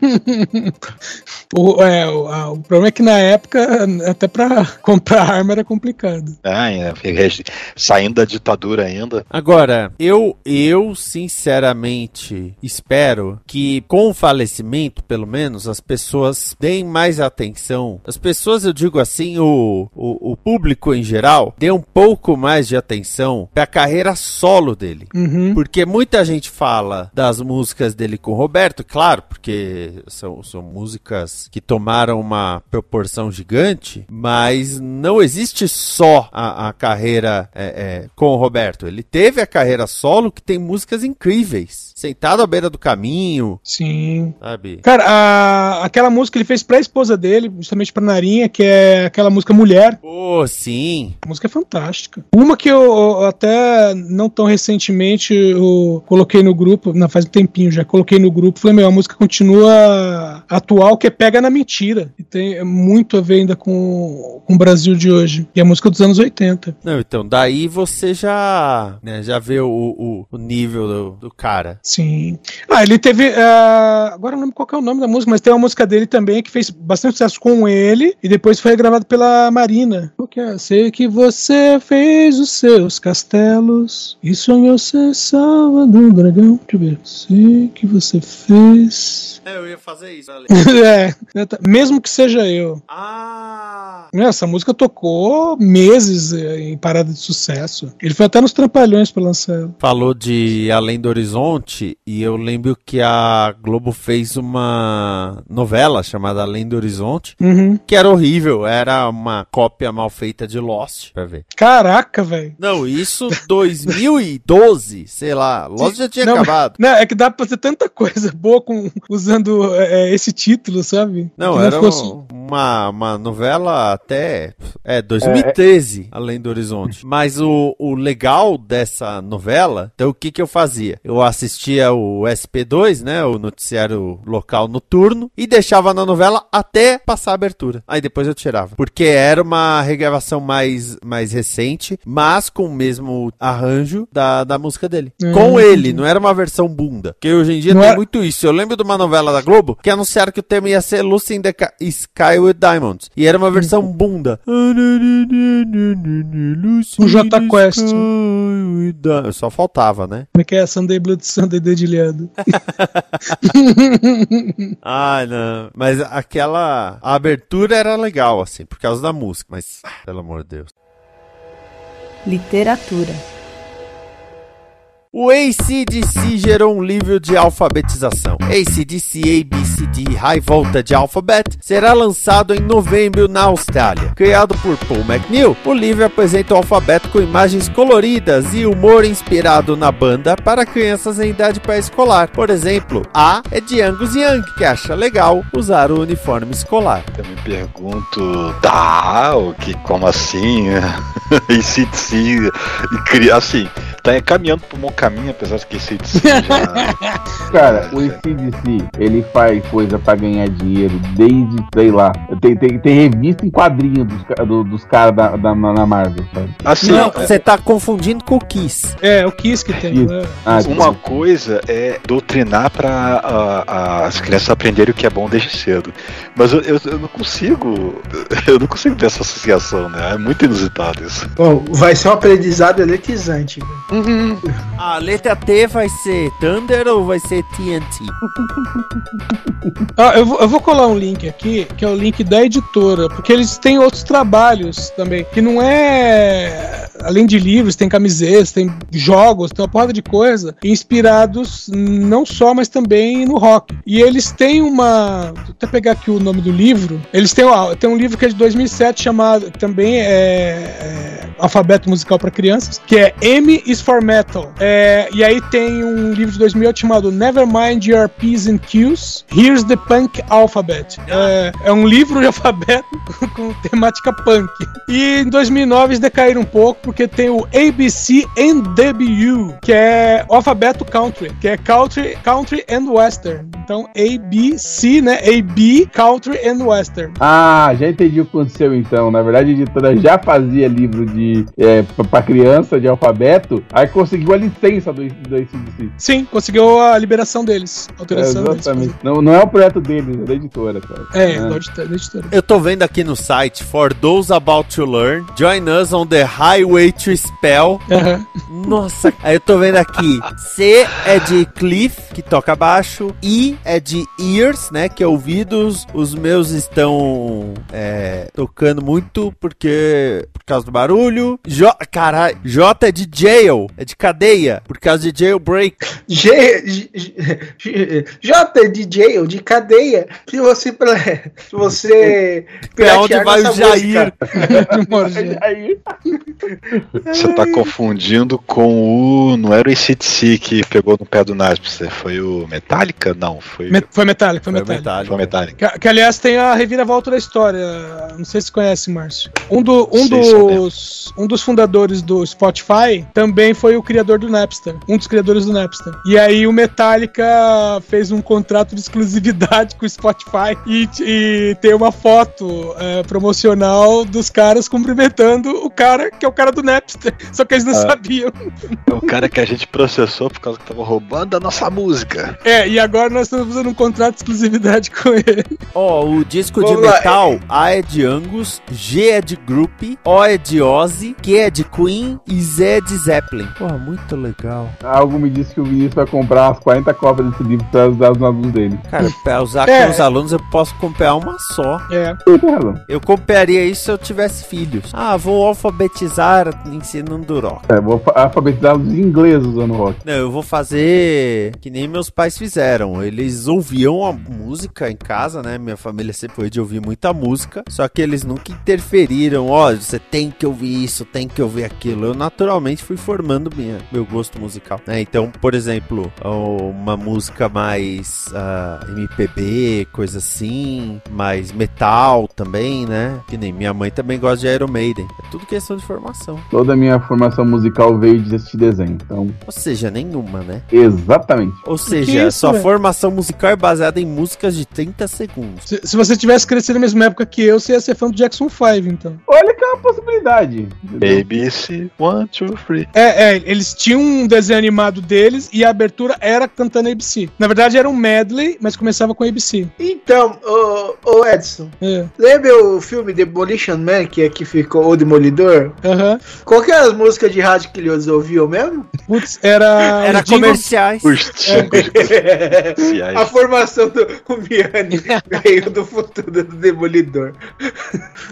O, é, o, a- o problema é que na época, até pra <laughs> comprar arma era complicado. Ah, ainda, res- saindo da ditadura ainda. Agora, eu, eu sinceramente espero que com o falecimento, pelo menos, as pessoas deem mais atenção. As pessoas, eu digo assim, o, o, o público em geral, dê um pouco mais de atenção pra carreira solo dele. Uhum. Porque muita gente fala das músicas dele com o Roberto, claro, porque são, são músicas que tomaram uma proporção gigante, mas não existe só a, a carreira é, é, com o Roberto. Ele teve a carreira solo que tem músicas incríveis. Sentado à beira do caminho, Sim. sabe? Cara, a- aquela música ele fez pra esposa dele, justamente pra Narinha, que é aquela música Mulher. Pô, sim. A música é fantástica. Uma que eu, eu até não tão recentemente eu coloquei no grupo, não, faz um tempinho já, coloquei no grupo, falei, meu, a música continua atual, que é Pega na Mentira. E tem muito a ver ainda com, com o Brasil de hoje. E é a música dos anos 80. Não, então, daí você já, né, já vê o, o, o nível do, do cara. Sim. Ah, ele teve. ah, agora eu não lembro qual é o nome da música, mas tem uma música dele também que fez bastante sucesso com ele e depois foi gravado pela Marina. Qual que é? Sei que você fez os seus castelos e sonhou ser salva do dragão. Deixa eu ver. Sei que você fez. É, eu ia fazer isso, <laughs> é, mesmo que seja eu. Ah! Essa música tocou meses eh, em parada de sucesso. Ele foi até nos Trampalhões pra lançar ela. Falou de Além do Horizonte e eu lembro que a Globo fez uma novela chamada Além do Horizonte Uhum. que era horrível, era uma cópia mal feita de Lost, pra ver. Caraca, velho. Não, isso <laughs> 2012, sei lá, Lost já tinha Não, acabado. Não, é que dá pra fazer tanta coisa boa com, usando é, é, esse título, sabe? Não, que era fosse- uma, uma novela até. É, 2013, Além do Horizonte. Mas o, o legal dessa novela, então o que que eu fazia? Eu assistia o SP2, né? O noticiário local noturno, e deixava na novela até passar a abertura. Aí depois eu tirava. Porque era uma regravação mais, mais recente, mas com o mesmo arranjo da, da música dele. Hum, com ele, não era uma versão bunda. Porque hoje em dia Não tem era- muito isso. Eu lembro de uma novela da Globo que anunciaram que o tema ia ser Lucy in the Sky with Diamonds. E era uma versão bunda. Com Jota Quest. Só faltava, né? Como é que é? Sunday Blood Sunday dedilhado. <laughs> Ah, não. Mas aquela. A abertura era legal, assim, por causa da música. Mas, pelo amor de Deus. Literatura. O ACDC gerou um livro de alfabetização. ACDC ABCD High Voltage Alphabet será lançado em novembro na Austrália. Criado por Paul McNeil, o livro apresenta o alfabeto com imagens coloridas e humor inspirado na banda para crianças em idade pré-escolar. Por exemplo, A é de Angus Young, que acha legal usar o uniforme escolar. Eu me pergunto, tá, o que, como assim? <laughs> cria, assim, tá caminhando um bom caminho, apesar de que esse <laughs> já. Cara, o ACDC, ele faz coisa pra ganhar dinheiro desde, sei lá. Tem, tem, tem revista em quadrinho dos, do- dos caras da, da, na Marvel, sabe? Assim, Não, é- você tá confundindo com o Kiss. É, o Kiss que tem, né? Ah, Uma coisa é doutrinar para as crianças aprenderem o que é bom desde cedo. Mas eu, eu, eu não consigo. <laughs> Eu não consigo ter essa associação, né? É muito inusitado isso. Bom, vai ser um aprendizado eletrizante. A letra T vai ser Thunder ou vai ser TNT? Ah, eu, eu vou colar um link aqui, que é o link da editora, porque eles têm outros trabalhos também, que não é. Além de livros, tem camisetas, tem jogos, tem uma porrada de coisa, inspirados não só, mas também no rock. E eles têm uma. Vou até pegar aqui o nome do livro. Eles têm, ó, um livro que é de 2007 chamado. Também é. é alfabeto musical para crianças, que é M is for Metal. É, e aí tem um livro de 2008 chamado Nevermind Your P's and Q's, Here's the Punk Alphabet. É, é um livro <laughs> de alfabeto com temática punk. E em 2009 eles decaíram um pouco porque tem o ABC W, que é o alfabeto country, que é country, country and western. Então ABC, né? AB, country and western. Ah, já entendi o que aconteceu então. Na verdade, a editora já fazia livro de é, pra- pra criança de alfabeto, aí conseguiu a licença do, do ACDC. Sim, conseguiu a liberação deles, É, autorização deles. exatamente. Não, não é o projeto deles, é da editora, cara. É, da editora- da editora. Eu tô vendo aqui no site For Those About to Learn, Join Us on the Highway to Spell. Nossa, aí eu tô vendo aqui. C é de Cliff, que toca baixo. I é de Ears, né? Que é ouvidos. Os meus estão é, tocando muito porque por causa do barulho. J, caralho, J é de jail, é de cadeia, por causa de jailbreak. G- G- J de jail, de cadeia. Se você, pra- se você É onde vai o nossa Jair. <laughs> Você tá confundindo com o. Não era o ACDC que pegou no pé do Napster, foi o Metallica? Não, foi. Me- Foi Metallica, foi Foi Metallica. metade. Foi Metallica. Que, que, aliás tem a reviravolta da história. Não sei se você conhece, Márcio. Um, do, um, Sei, dos, um dos fundadores do Spotify também foi o criador do Napster. Um dos criadores do Napster. E aí o Metallica fez um contrato de exclusividade <laughs> com o Spotify e, e tem uma foto é, promocional dos caras cumprimentando o cara que é o cara do Napster. Só que eles não sabiam. É o cara que a gente processou por causa que tava roubando a nossa música. É, e agora nós estamos fazendo um contrato de exclusividade com ele. Ó, o disco de Vamos lá, metal, A é de Angus, G é de Group, O é de Ozzy, Q é de Queen e Z é de Zeppelin. Porra, muito legal. algo me disse que o Vinícius vai comprar umas 40 cópias desse livro pra usar nos alunos dele. Cara, pra usar É. com os alunos eu posso comprar uma só. É. Eu compraria isso se eu tivesse filhos. Ah, vou alfabetizar ensinando rock. É, vou fa- alfabetizar os ingleses usando rock. Não, eu vou fazer que nem meus pais fizeram. Eles ouviam a música em casa, né? Minha família sempre foi de ouvir muita música. Só que eles nunca interferiram. Ó, você tem que ouvir isso, tem que ouvir aquilo. Eu naturalmente fui formando minha, meu gosto musical. Né? Então, por exemplo, uma música mais ah, MPB, coisa assim, mais metal também, né? Que nem minha mãe também gosta de Iron Maiden. É tudo questão de formação. Toda a minha formação musical veio de assistir desenho. Então, Ou seja, nenhuma, né? exatamente. Ou Que seja, isso, sua formação musical é baseada em músicas de 30 segundos. Se, se você tivesse crescido na mesma época que eu, você ia ser fã do Jackson 5, então. Olha que é uma possibilidade. ABC, one, two, three. É, é, eles tinham um desenho animado deles e a abertura era cantando ABC. Na verdade era um medley, mas começava com ABC. Então, ô, ô Edson, É, lembra o filme Demolition Man, que aqui ficou o Demolidor? aham. Qual que eram as músicas de rádio que eles ouviam mesmo? Putz, era. Era comerciais. Jingles comerciais. A formação do o Miane veio do futuro do Demolidor.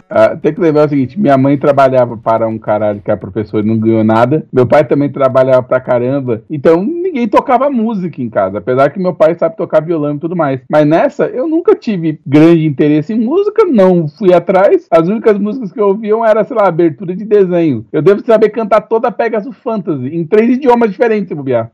Ah, tem que lembrar o seguinte: minha mãe trabalhava para um caralho que é professor e não ganhou nada. Meu pai também trabalhava pra caramba. Então ninguém tocava música em casa. Apesar que meu pai sabe tocar violão e tudo mais. Mas nessa, eu nunca tive grande interesse em música, não fui atrás. As únicas músicas que eu ouviam era, sei lá, abertura de desenho. Eu devo saber cantar toda a Pegasus Fantasy em três idiomas diferentes, se <laughs> bobear.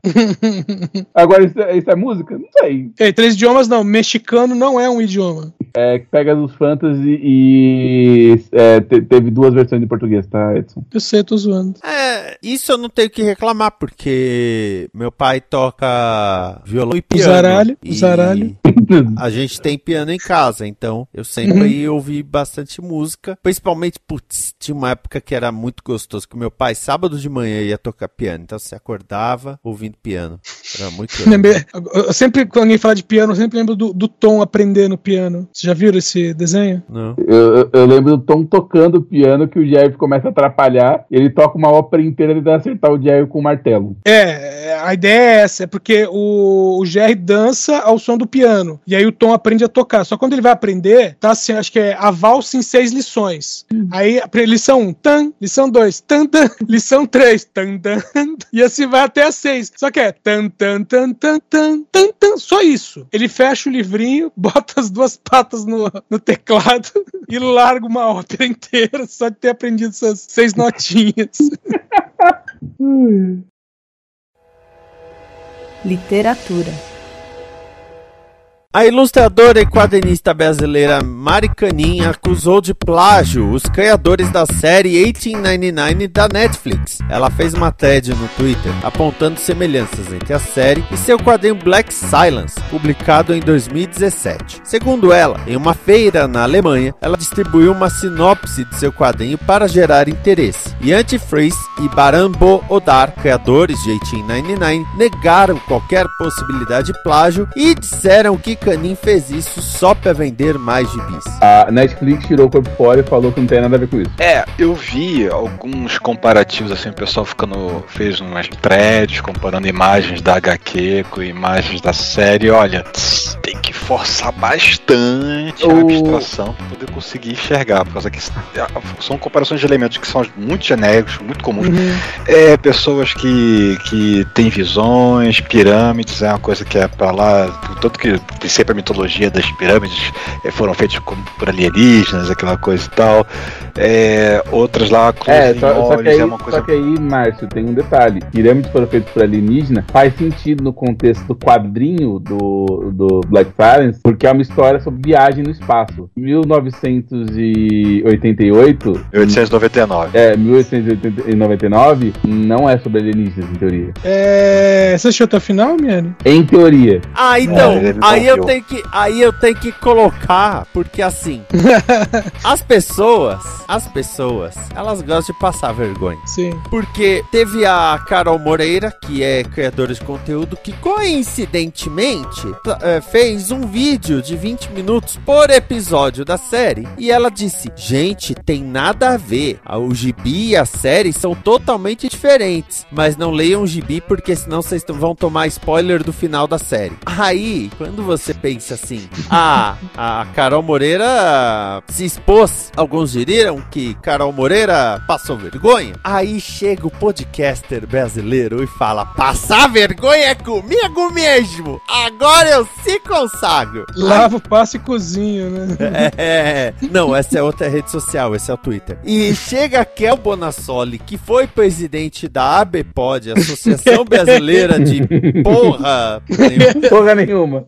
Agora, isso, é- isso é música? Não sei. É, três idiomas não. Mexicano não é um idioma. É que Pegasus Fantasy e é, te- teve duas versões em português, tá, Edson? Eu sei, tô zoando. É, isso eu não tenho que reclamar, porque meu pai toca violão e piano. zaralho, e zaralho. <laughs> A gente tem piano em casa, então eu sempre ouvi bastante música. Principalmente, putz, tinha uma época que era muito gostoso, que meu pai, sábado de manhã, ia tocar piano. Então você acordava ouvindo piano. Era muito <laughs> legal. Lembrei- eu sempre, quando alguém fala de piano, eu sempre lembro do, do Tom aprendendo piano. Vocês já viram esse desenho? Não. Eu, eu- lembro do Tom tocando piano que o Jerry começa a atrapalhar. E ele toca uma ópera inteira tentando acertar o Jerry com o martelo. É, a ideia é essa, é porque o, o Jerry dança ao som do piano. E aí o Tom aprende a tocar. Só quando ele vai aprender, tá assim, acho que é a valsa em seis lições. Aí, pra- lição 1, um, tan, lição 2, tan, tan, lição 3, tan, tan, e assim vai até a seis. Só que é tan, tan, tan, tan, tan, tan, tan, só isso. Ele fecha o livrinho, <laughs> bota as duas patas no, no teclado <laughs> e larga uma ópera inteira só de ter aprendido essas seis notinhas. <laughs> Literatura. A ilustradora e quadrinista brasileira Mari Canin acusou de plágio os criadores da série 1899 da Netflix. Ela fez uma thread no Twitter apontando semelhanças entre a série e seu quadrinho Black Silence, publicado em 2017. Segundo ela, em uma feira na Alemanha, ela distribuiu uma sinopse de seu quadrinho para gerar interesse. E Antifreeze e Barambo Odar, criadores de 1899, negaram qualquer possibilidade de plágio e disseram que Canin fez isso só para vender mais gibis. A Netflix tirou o corpo fora e falou que não tem nada a ver com isso. É, eu vi alguns comparativos, assim, o pessoal ficando. fez umas threads comparando imagens da HQ com imagens da série. Olha, tem que forçar bastante a O- abstração para poder conseguir enxergar, por causa que são comparações de elementos que são muito genéricos, muito comuns. É, pessoas que, que têm visões, pirâmides, é uma coisa que é pra lá, tanto que sempre a mitologia das pirâmides eh, foram feitas com- por alienígenas, aquela coisa e tal. É, outras lá, É, só, só que aí, é uma coisa só que aí, Márcio, tem um detalhe. Pirâmides foram feitas por alienígena faz sentido no contexto do quadrinho do, do Black Silence, porque é uma história sobre viagem no espaço. 1988, 1899. é, 1899, não é sobre alienígenas, em teoria. É, você assistiu até o final, Miane? Em teoria. Ah, então, É, aí eu tenho que, aí eu tenho que colocar, porque assim, <laughs> as pessoas, as pessoas, elas gostam de passar vergonha. Sim. Porque teve a Carol Moreira, que é criadora de conteúdo, que coincidentemente eh, fez um vídeo de 20 minutos por episódio da série. E ela disse: Gente, tem nada a ver. O gibi e a série são totalmente diferentes. Mas não leiam o gibi porque senão vocês vão tomar spoiler do final da série. Aí, quando você pensa assim, ah, a Carol Moreira se expôs, alguns diriam que Carol Moreira passou vergonha. Aí chega o podcaster brasileiro e fala: Passar vergonha é comigo mesmo. Agora eu se consagro. Lavo, passo e cozinho, né? É, não, essa é outra rede social, esse é o Twitter. E chega Kel Bonassoli, que foi presidente da ABPOD, Associação <laughs> Brasileira de Porra. <laughs> Porra nenhuma.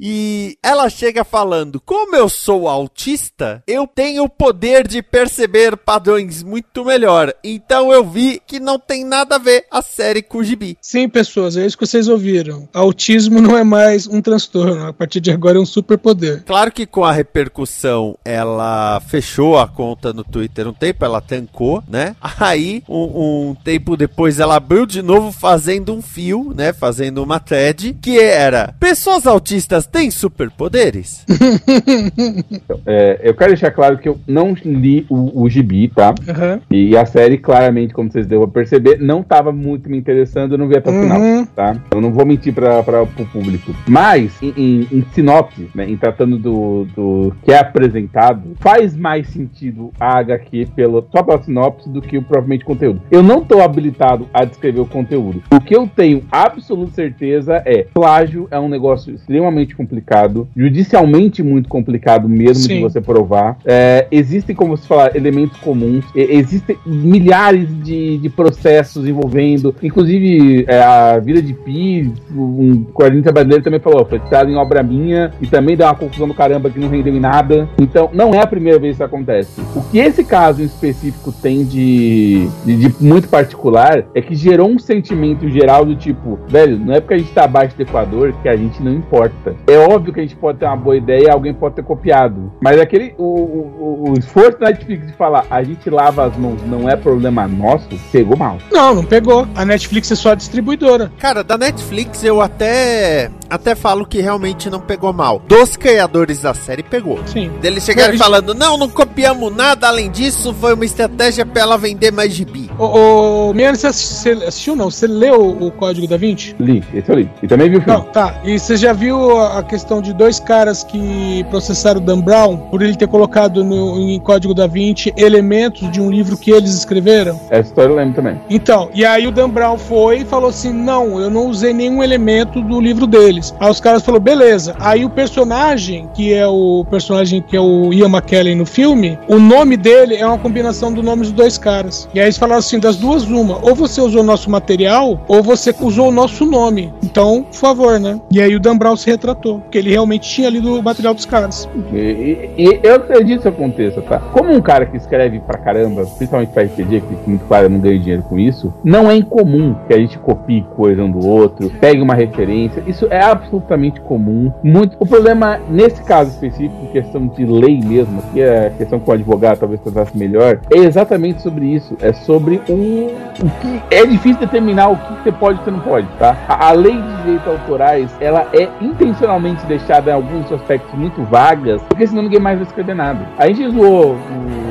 E ela chega falando: Como eu sou autista, eu tenho o poder de perceber padrões muito melhor. Então eu vi que não tem nada a ver a série com o gibi. Sim, pessoas, é isso que vocês ouviram. Autismo não é mais um transtorno. A partir de agora é um superpoder. Claro que com a repercussão ela fechou a conta no Twitter um tempo, ela tancou, né? <laughs> Aí, um, um tempo depois, ela abriu de novo fazendo um fio, né? Fazendo uma thread que era: Pessoas autistas têm superpoderes? <laughs> É, eu quero deixar claro que eu não li o, o gibi, tá? Aham. E a série, claramente, como vocês devem perceber, não estava muito me interessando, eu não vi até o final, Uhum. tá? Eu não vou mentir para o público. Mas, em, em, em sinopse, né, em tratando do, do que é apresentado, faz mais sentido a HQ pelo, só pela sinopse do que o propriamente conteúdo. Eu não tô habilitado a descrever o conteúdo. O que eu tenho absoluta certeza é plágio é um negócio extremamente complicado, judicialmente muito complicado mesmo de Sim. você provar. É, existem, como você falar, elementos comuns. E- existem milhares de, de processos envolvendo, inclusive é, a vida de Pi, um quadrinista brasileiro também falou, foi citado em obra minha e também dá uma confusão do caramba que não rendeu em nada. Então, não é a primeira vez que isso acontece. O que esse caso em específico tem de, de, de muito particular é que gerou um sentimento geral do tipo, velho, não é porque a gente tá abaixo do Equador que a gente não importa. É óbvio que a gente pode ter uma boa ideia e alguém pode ter copiado. Mas aquele. O, o, o esforço da Netflix de falar a gente lava as mãos, não é problema nosso, pegou mal. Não, não pegou. A Netflix é só a distribuidora. Cara, da Netflix eu até até falo que realmente não pegou mal. Dos criadores da série pegou. Sim. Deles chegaram Mas- falando, não, não copiamos nada, além disso, foi uma estratégia pra ela vender mais gibi. Ô, ô Miane, você assi- você assistiu não? Você leu o Código da Vinci? Li, esse eu li. E também vi o filme. Não, tá. E você já viu a a questão de dois caras que processaram o Dan Brown por ele ter colocado no, em Código da Vinci elementos de um livro que eles escreveram? Essa história eu lembro também. Então, e aí o Dan Brown foi e falou assim: não, eu não usei nenhum elemento do livro deles. Aí os caras falaram, beleza. Aí o personagem, que é o personagem que é o Ian McKellen no filme, o nome dele é uma combinação do nome dos dois caras. E aí eles falaram assim: das duas, uma. Ou você usou nosso material, ou você usou o nosso nome. Então, por favor, né? E aí o Dan Brown se retratou, porque ele realmente tinha lido o material dos caras. E, e- eu acredito que aconteça, tá? Como um cara que escreve pra caramba, principalmente pra RPG, que muito claro não ganha dinheiro com isso, não é incomum que a gente copie coisa um do outro, pegue uma referência. Isso é absolutamente comum. Muito. O problema, nesse caso específico, questão de lei mesmo, que é a questão que o advogado talvez tratasse melhor, é exatamente sobre isso. É sobre o, o que é difícil determinar o que você pode e o que você não pode, tá? A, a lei de direitos autorais, ela é intencionalmente deixada em alguns aspectos muito vagas, porque senão ninguém mais vai escrever nada. A gente zoou o-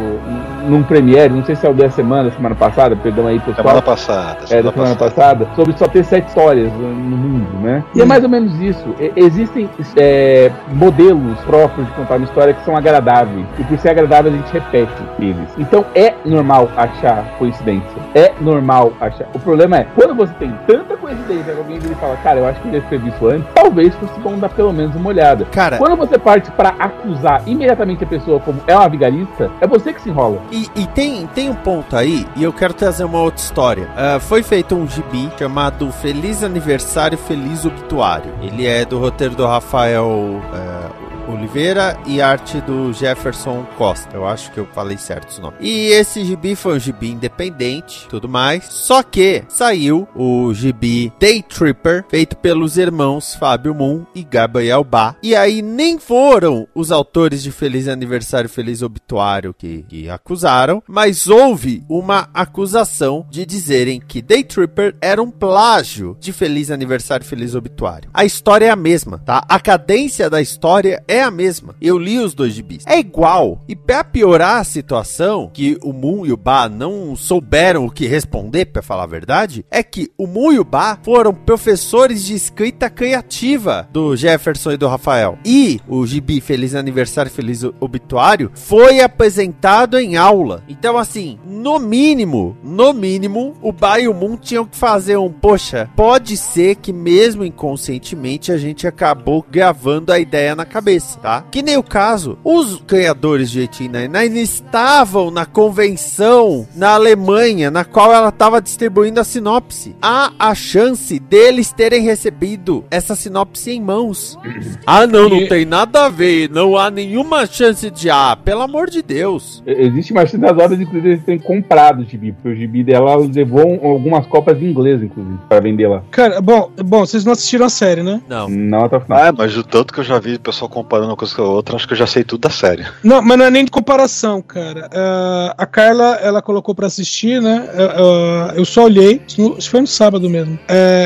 num Premiere, não sei se é o da semana, semana passada, perdão aí, pessoal. Semana passada. É, da semana passada, sobre só ter sete histórias no mundo, né? E é mais ou menos isso. Existem é, modelos próprios de contar uma história que são agradáveis. E por ser agradável, a gente repete eles. Então é normal achar coincidência. É normal achar. O problema é, quando você tem tanta coincidência que alguém vira e fala, cara, eu acho que eu já escrevi isso antes, talvez fosse bom dar pelo menos uma olhada. Cara, Quando você parte pra acusar imediatamente a pessoa como é uma vigarista, é você que se enrola. E, e tem, tem um ponto aí, e eu quero trazer uma outra história. Ah, foi feito um gibi chamado Feliz Aniversário, Feliz Obituário. Ele é do roteiro do Rafael ah, Oliveira e arte do Jefferson Costa. Eu acho que eu falei certo os nomes. E esse gibi foi um gibi independente, tudo mais. Só que saiu o gibi Day Tripper, feito pelos irmãos Fábio Moon e Gabriel Bá. E aí nem foram os autores de Feliz Aniversário, Feliz Obituário que, que acusaram, mas houve uma acusação de dizerem que Day Tripper era um plágio de Feliz Aniversário, Feliz Obituário. A história é a mesma, tá? A cadência da história é a mesma. Eu li os dois gibis. É igual. E pra piorar a situação, que o Moon e o Ba não souberam o que responder, pra falar a verdade, é que o Moon e o Ba foram professores de escrita criativa do Jefferson e do Rafael. E o gibi Feliz Aniversário, Feliz Obituário foi apresentado em aula. Então, assim, no mínimo, no mínimo, o Ba e o Moon tinham que fazer um, poxa, pode ser que mesmo inconscientemente a gente acabou gravando a ideia na cabeça, tá? Que nem o caso, os criadores de 1899 estavam na convenção na Alemanha, na qual ela estava distribuindo a sinopse. Há a chance deles terem recebido essa sinopse em mãos. <clears throat> ah, não, não E- tem nada a ver, não há nenhuma chance de ah, pelo amor de Deus. Existe uma chance das horas, inclusive, eles terem comprado o gibi, porque o gibi dela levou um- algumas copas em inglês, inclusive, pra vender lá. Cara, bom, bom, vocês não assistiram a série, né? Não. Não até o final. Ah, mas o tanto que eu já vi o pessoal comparando uma coisa com a outra, acho que eu já sei tudo da série. Não, mas não é nem de comparação, cara. Ah, a Carla, ela colocou pra assistir, né? Ah, eu só olhei, isso foi no sábado mesmo.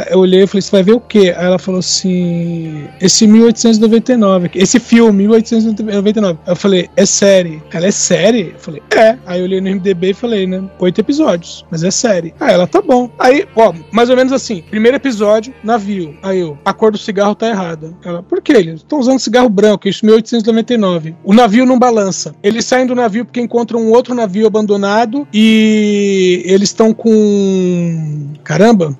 Eu olhei e falei, você vai ver o quê? Aí ela falou assim: esse 1899, aqui, esse filme, 1899. Aí eu falei, é série. Ela é série? Eu falei, é. Aí eu olhei no MDB e falei, né? Oito episódios, mas é série. Aí ela, tá bom. Aí, ó, mais ou menos assim: primeiro episódio, navio. Aí eu, a cor do cigarro tá errada. Ela, por quê? Eles estão usando cigarro branco, isso 1899. O navio não balança. Eles saem do navio porque encontram um outro navio abandonado e eles estão com. Caramba!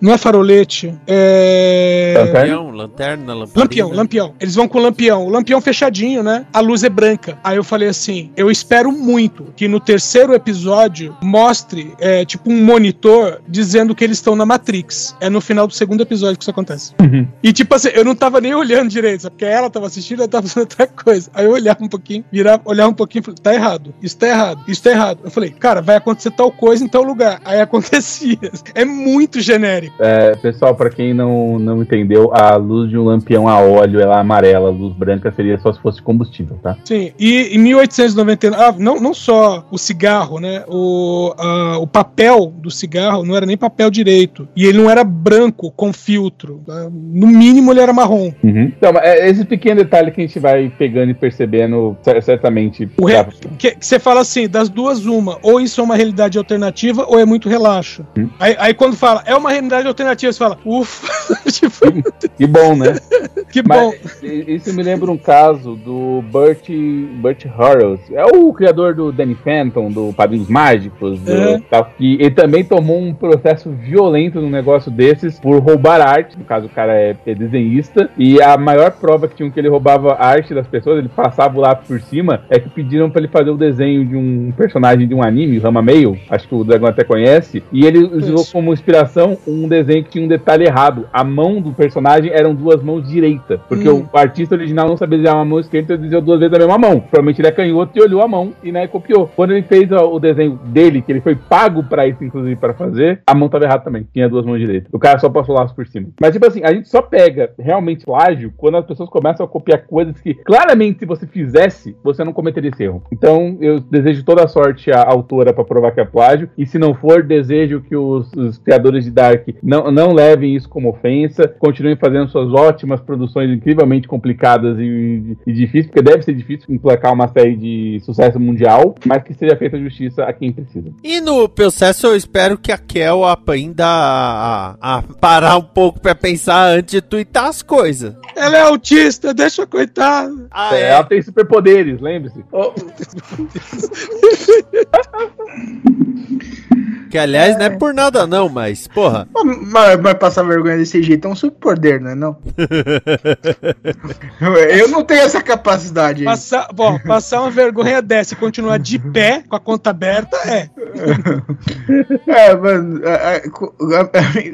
Não é farolete, é. Lanterna? Lampião, lanterna, lamparina. Lampião, lampião. Eles vão com o lampião. O lampião fechadinho, né? A luz é branca. Aí eu falei assim: eu espero muito que no terceiro episódio mostre, é, tipo, um monitor dizendo que eles estão na Matrix. É no final do segundo episódio que isso acontece. E tipo assim, eu não tava nem olhando direito, sabe? porque ela tava assistindo, eu tava fazendo outra coisa. Aí eu olhava um pouquinho, virava, olhava um pouquinho e falei, tá errado, isso tá errado, isso tá errado. Eu falei, cara, vai acontecer tal coisa em tal lugar. Aí <laughs> acontecia. É muito genérico. É, pessoal, pra quem não, não entendeu, a luz de um lampião a óleo ela é amarela, a luz branca seria só se fosse combustível, tá? Sim, e em 1899, ah, não, não só o cigarro, né? O, ah, o papel do cigarro não era nem papel direito. E ele não era branco com filtro. tá? No mínimo ele era marrom. Uhum. Então, é esse pequeno detalhe que a gente vai pegando e percebendo cer- certamente. O re... que, você fala assim, das duas, uma, ou isso é uma realidade alternativa, ou é muito relaxo. Hum. Aí, aí quando fala, é uma realidade alternativa, você fala, ufa, <laughs> tipo, Que bom, né? <laughs> que bom. Mas isso me lembra um caso do Burt, Burt Horrells. É o criador do Danny Phantom, do Padrinhos Mágicos, do, É. tal, que ele também tomou um processo violento num negócio desses por roubar arte. No caso, o cara é, é desenhista. E a maior prova que tinham que ele roubava a arte das pessoas, ele passava o lápis por cima, é que pediram pra ele fazer o desenho de um personagem de um anime, Rama Meio, acho que o Dragão até conhece, e ele usou como inspiração um desenho que tinha um detalhe errado. A mão do personagem eram duas mãos direitas, porque Hum. o artista original não sabia desenhar uma mão esquerda, então ele desenhou duas vezes a mesma mão. Provavelmente ele é canhoto e olhou a mão e né, copiou. Quando ele fez ó, o desenho dele, que ele foi pago pra isso, inclusive, pra fazer, a mão tava errada também. Tinha duas mãos direitas. O cara só passou laço por cima. Mas, tipo assim, a gente só pega realmente plágio quando as pessoas começam a copiar coisas que, claramente, se você fizesse, você não cometeria esse erro. Então, eu desejo toda a sorte à autora pra provar que é plágio. E se não for, desejo que os, os criadores de Dark não, não levem isso como ofensa, continuem fazendo suas ótimas produções incrivelmente complicadas e, e difíceis, porque deve ser difícil emplacar uma série de sucesso mundial, mas que seja feita justiça a quem precisa. E no processo eu espero que a Kel aprenda a, a- a parar um pouco pra pensar antes de twittar as coisas. Ela é autista, deixa coitado. Ah, É, Ela tem superpoderes, lembre-se. <laughs> Que aliás não é por nada não, mas porra. Mas, mas passar vergonha desse jeito é um superpoder, não é não? <laughs> Eu não tenho essa capacidade aí. Passar, bom, passar uma vergonha dessa e continuar de pé com a conta aberta é. <laughs> É, mano, a,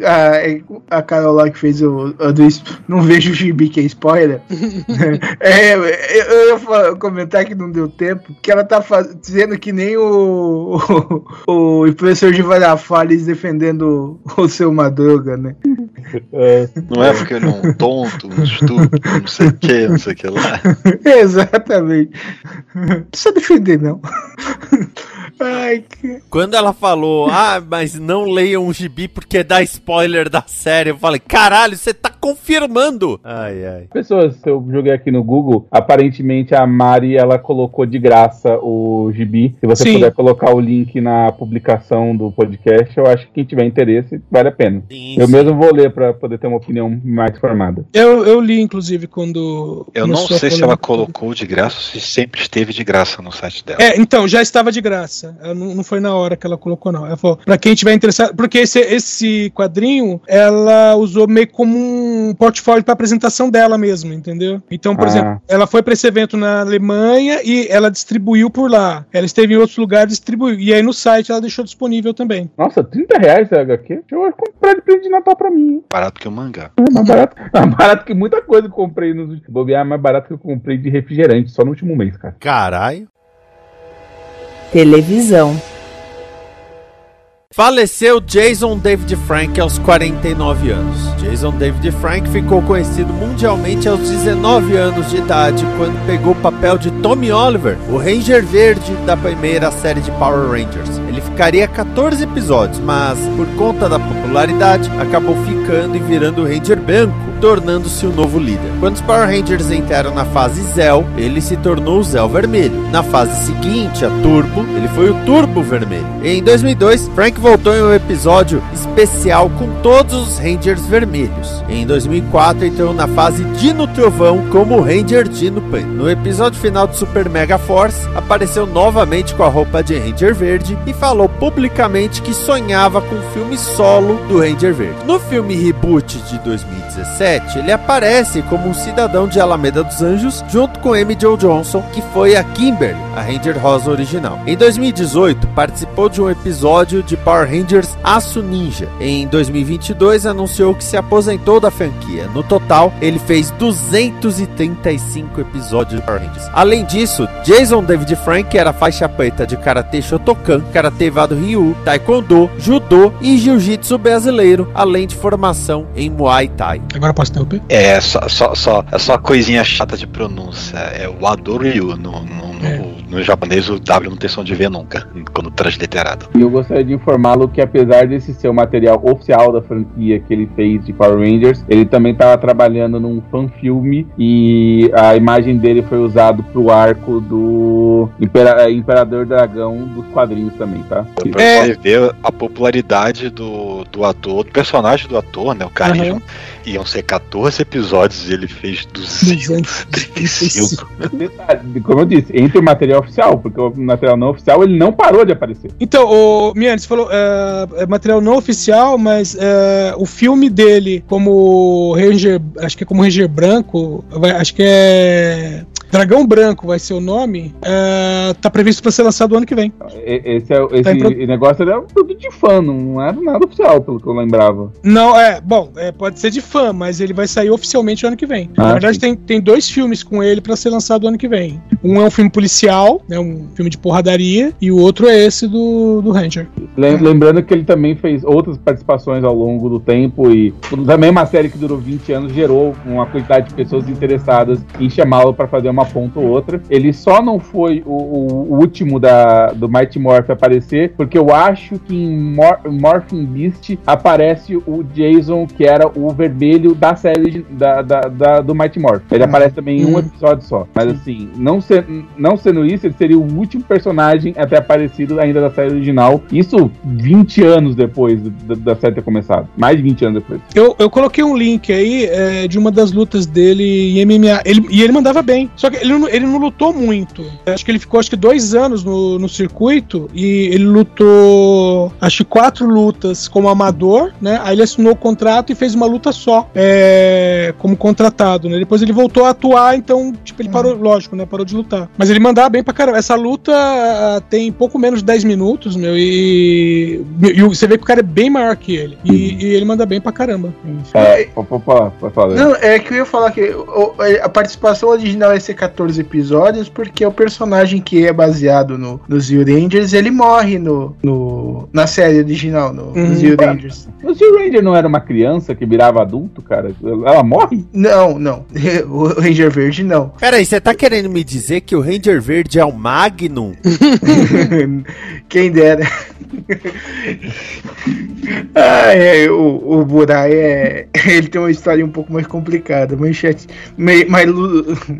a, a, a Carol lá que fez o, o do Não vejo o gibi que é spoiler. <laughs> É, eu, eu ia comentar que não deu tempo, que ela tá faz- dizendo que nem o, o, o professor de Valafales defendendo o, o seu Madruga, né? É, Não é porque ele é um tonto, um estúpido, não sei o que, não sei o que lá. <laughs> Exatamente. Não precisa defender, não. Ai, que. Quando ela falou, ah, mas não leiam um gibi porque dá spoiler da série, eu falei, caralho, você tá confirmando. Ai, ai. Pessoas, eu joguei aqui no Google, aparentemente a Mari ela colocou de graça o gibi. Se você Sim. puder colocar o link na publicação do podcast, eu acho que quem tiver interesse vale a pena. Sim, Eu sim. mesmo vou ler pra poder ter uma opinião mais formada. Eu, eu li, inclusive, quando. Eu não sei se ela colocou de graça ou se sempre esteve de graça no site dela. É, então, já estava de graça. Ela não, não foi na hora que ela colocou, não. Ela falou, pra quem tiver interessado. Porque esse, esse quadrinho, ela usou meio como um portfólio pra apresentação dela mesmo, entendeu? Então, por Ah. exemplo, ela foi pra esse evento na Alemanha e ela distribuiu por lá. Ela esteve em outros lugares e distribuiu. E aí no site ela deixou disponível também. Nossa, 30 reais a HQ? Eu vou comprar de presente de Natal pra mim. hein? Barato que o mangá. É mais barato, <laughs> mais barato que muita coisa que eu comprei nos últimos. Bobear é mais barato que eu comprei de refrigerante só no último mês, cara. Caralho. Televisão. Faleceu Jason David Frank aos 49 anos. Jason David Frank ficou conhecido mundialmente aos 19 anos de idade quando pegou o papel de Tommy Oliver, o Ranger Verde da primeira série de Power Rangers. Ele ficaria 14 episódios, mas por conta da popularidade acabou ficando e virando o Ranger Branco, tornando-se o novo líder. Quando os Power Rangers entraram na fase Zell, ele se tornou o Zell Vermelho. Na fase seguinte, a Turbo, ele foi o Turbo Vermelho. Em 2002, Frank voltou em um episódio especial com todos os Rangers vermelhos. Em 2004, entrou na fase Dino Trovão como Ranger Dino Pan. No episódio final de Super Mega Force, apareceu novamente com a roupa de Ranger Verde e falou publicamente que sonhava com um filme solo do Ranger Verde. No filme reboot de 2017, ele aparece como um cidadão de Alameda dos Anjos, junto com Amy Jo Johnson, que foi a Kimberly, a Ranger Rosa original. Em 2018, participou de um episódio de Power Rangers Aço Ninja. Em 2022, anunciou que se aposentou da franquia. No total, ele fez 235 episódios de Power Rangers. Além disso, Jason David Frank era faixa preta de Karate Shotokan, Karate Vado Ryu, Taekwondo, Judô e Jiu-Jitsu brasileiro, além de formação em Muay Thai. Agora posso interromper? É, só, só, só, é só coisinha chata de pronúncia. É o Adoryu. No, no, no, É. no japonês, o W não tem som de V nunca, quando transliterado. E eu gostaria de informá-lo que apesar desse ser o material oficial da franquia que ele fez de Power Rangers, ele também estava trabalhando num fanfilme e a imagem dele foi usado pro arco do Impera- eh, Imperador Dragão dos quadrinhos também, tá? Pra É. você ver a popularidade do, do ator, do personagem do ator, né? O carisma. Iam ser 14 episódios e ele fez 235. Detalhe, Como eu disse, entre o material oficial, porque o material não oficial ele não parou de aparecer. Então, o Miane, você falou é, é material não oficial, mas é, o filme dele como Ranger, acho que é como Ranger Branco, acho que é Dragão Branco vai ser o nome, é, tá previsto para ser lançado ano que vem. E- Esse, é, esse Tá em pro- negócio era um produto de fã, não era nada oficial, pelo que eu lembrava. Não, é, bom, é, pode ser de fã, mas ele vai sair oficialmente ano que vem. Ah, Na verdade, sim. tem, tem dois filmes com ele para ser lançado ano que vem. Um é um filme policial, né, um filme de porradaria, e o outro é esse do, do Ranger. Lem- Lembrando que ele também fez outras participações ao longo do tempo e também uma série que durou 20 anos gerou uma quantidade de pessoas interessadas em chamá-lo para fazer uma ponta ou outra. Ele só não foi o, o- último da, do Mighty Morph aparecer, porque eu acho que em Mor Morphin Beast aparece o Jason, que era o vermelho da série de- da, da- da- do Mighty Morph. Ele aparece também em um Hum. episódio só. Mas assim, não, ser, não sendo isso, ele seria o último personagem a ter aparecido ainda da série original. Isso 20 anos depois da, da série ter começado. Mais de 20 anos depois. Eu, eu coloquei um link aí é, de uma das lutas dele em MMA. Ele, e ele mandava bem. Só que ele, não- ele não lutou muito. Acho que ele ficou acho que dois anos no, no circuito e ele lutou acho que quatro lutas como amador, né? Aí ele assinou o contrato e fez uma luta só é, como contratado, né? Depois ele voltou a atuar, então, tipo, ele parou, lógico, né? Parou de lutar. Mas ele mandava bem pra caramba. Essa luta ah, tem pouco menos de 10 minutos, meu, e, e você vê que o cara é bem maior que ele. E, e ele manda bem pra caramba. É, pode pode falar, pode falar. Não, é que eu ia falar que a participação original ia ser 14 episódios, porque o personagem que é baseado no, nos Zio Rangers, ele morre no, no, na série original, no, Uhum. nos Zio Rangers. O Steel Ranger não era uma criança que virava adulto, cara? Ela morre? Não, não. <laughs> O Ranger Verde, não. <laughs> Peraí, você tá querendo me dizer que o Ranger Verde é o Magnum? <laughs> Quem dera. ah, é, o, o Burai é. Ele tem uma história um pouco mais complicada, mais, chat, mais, mais,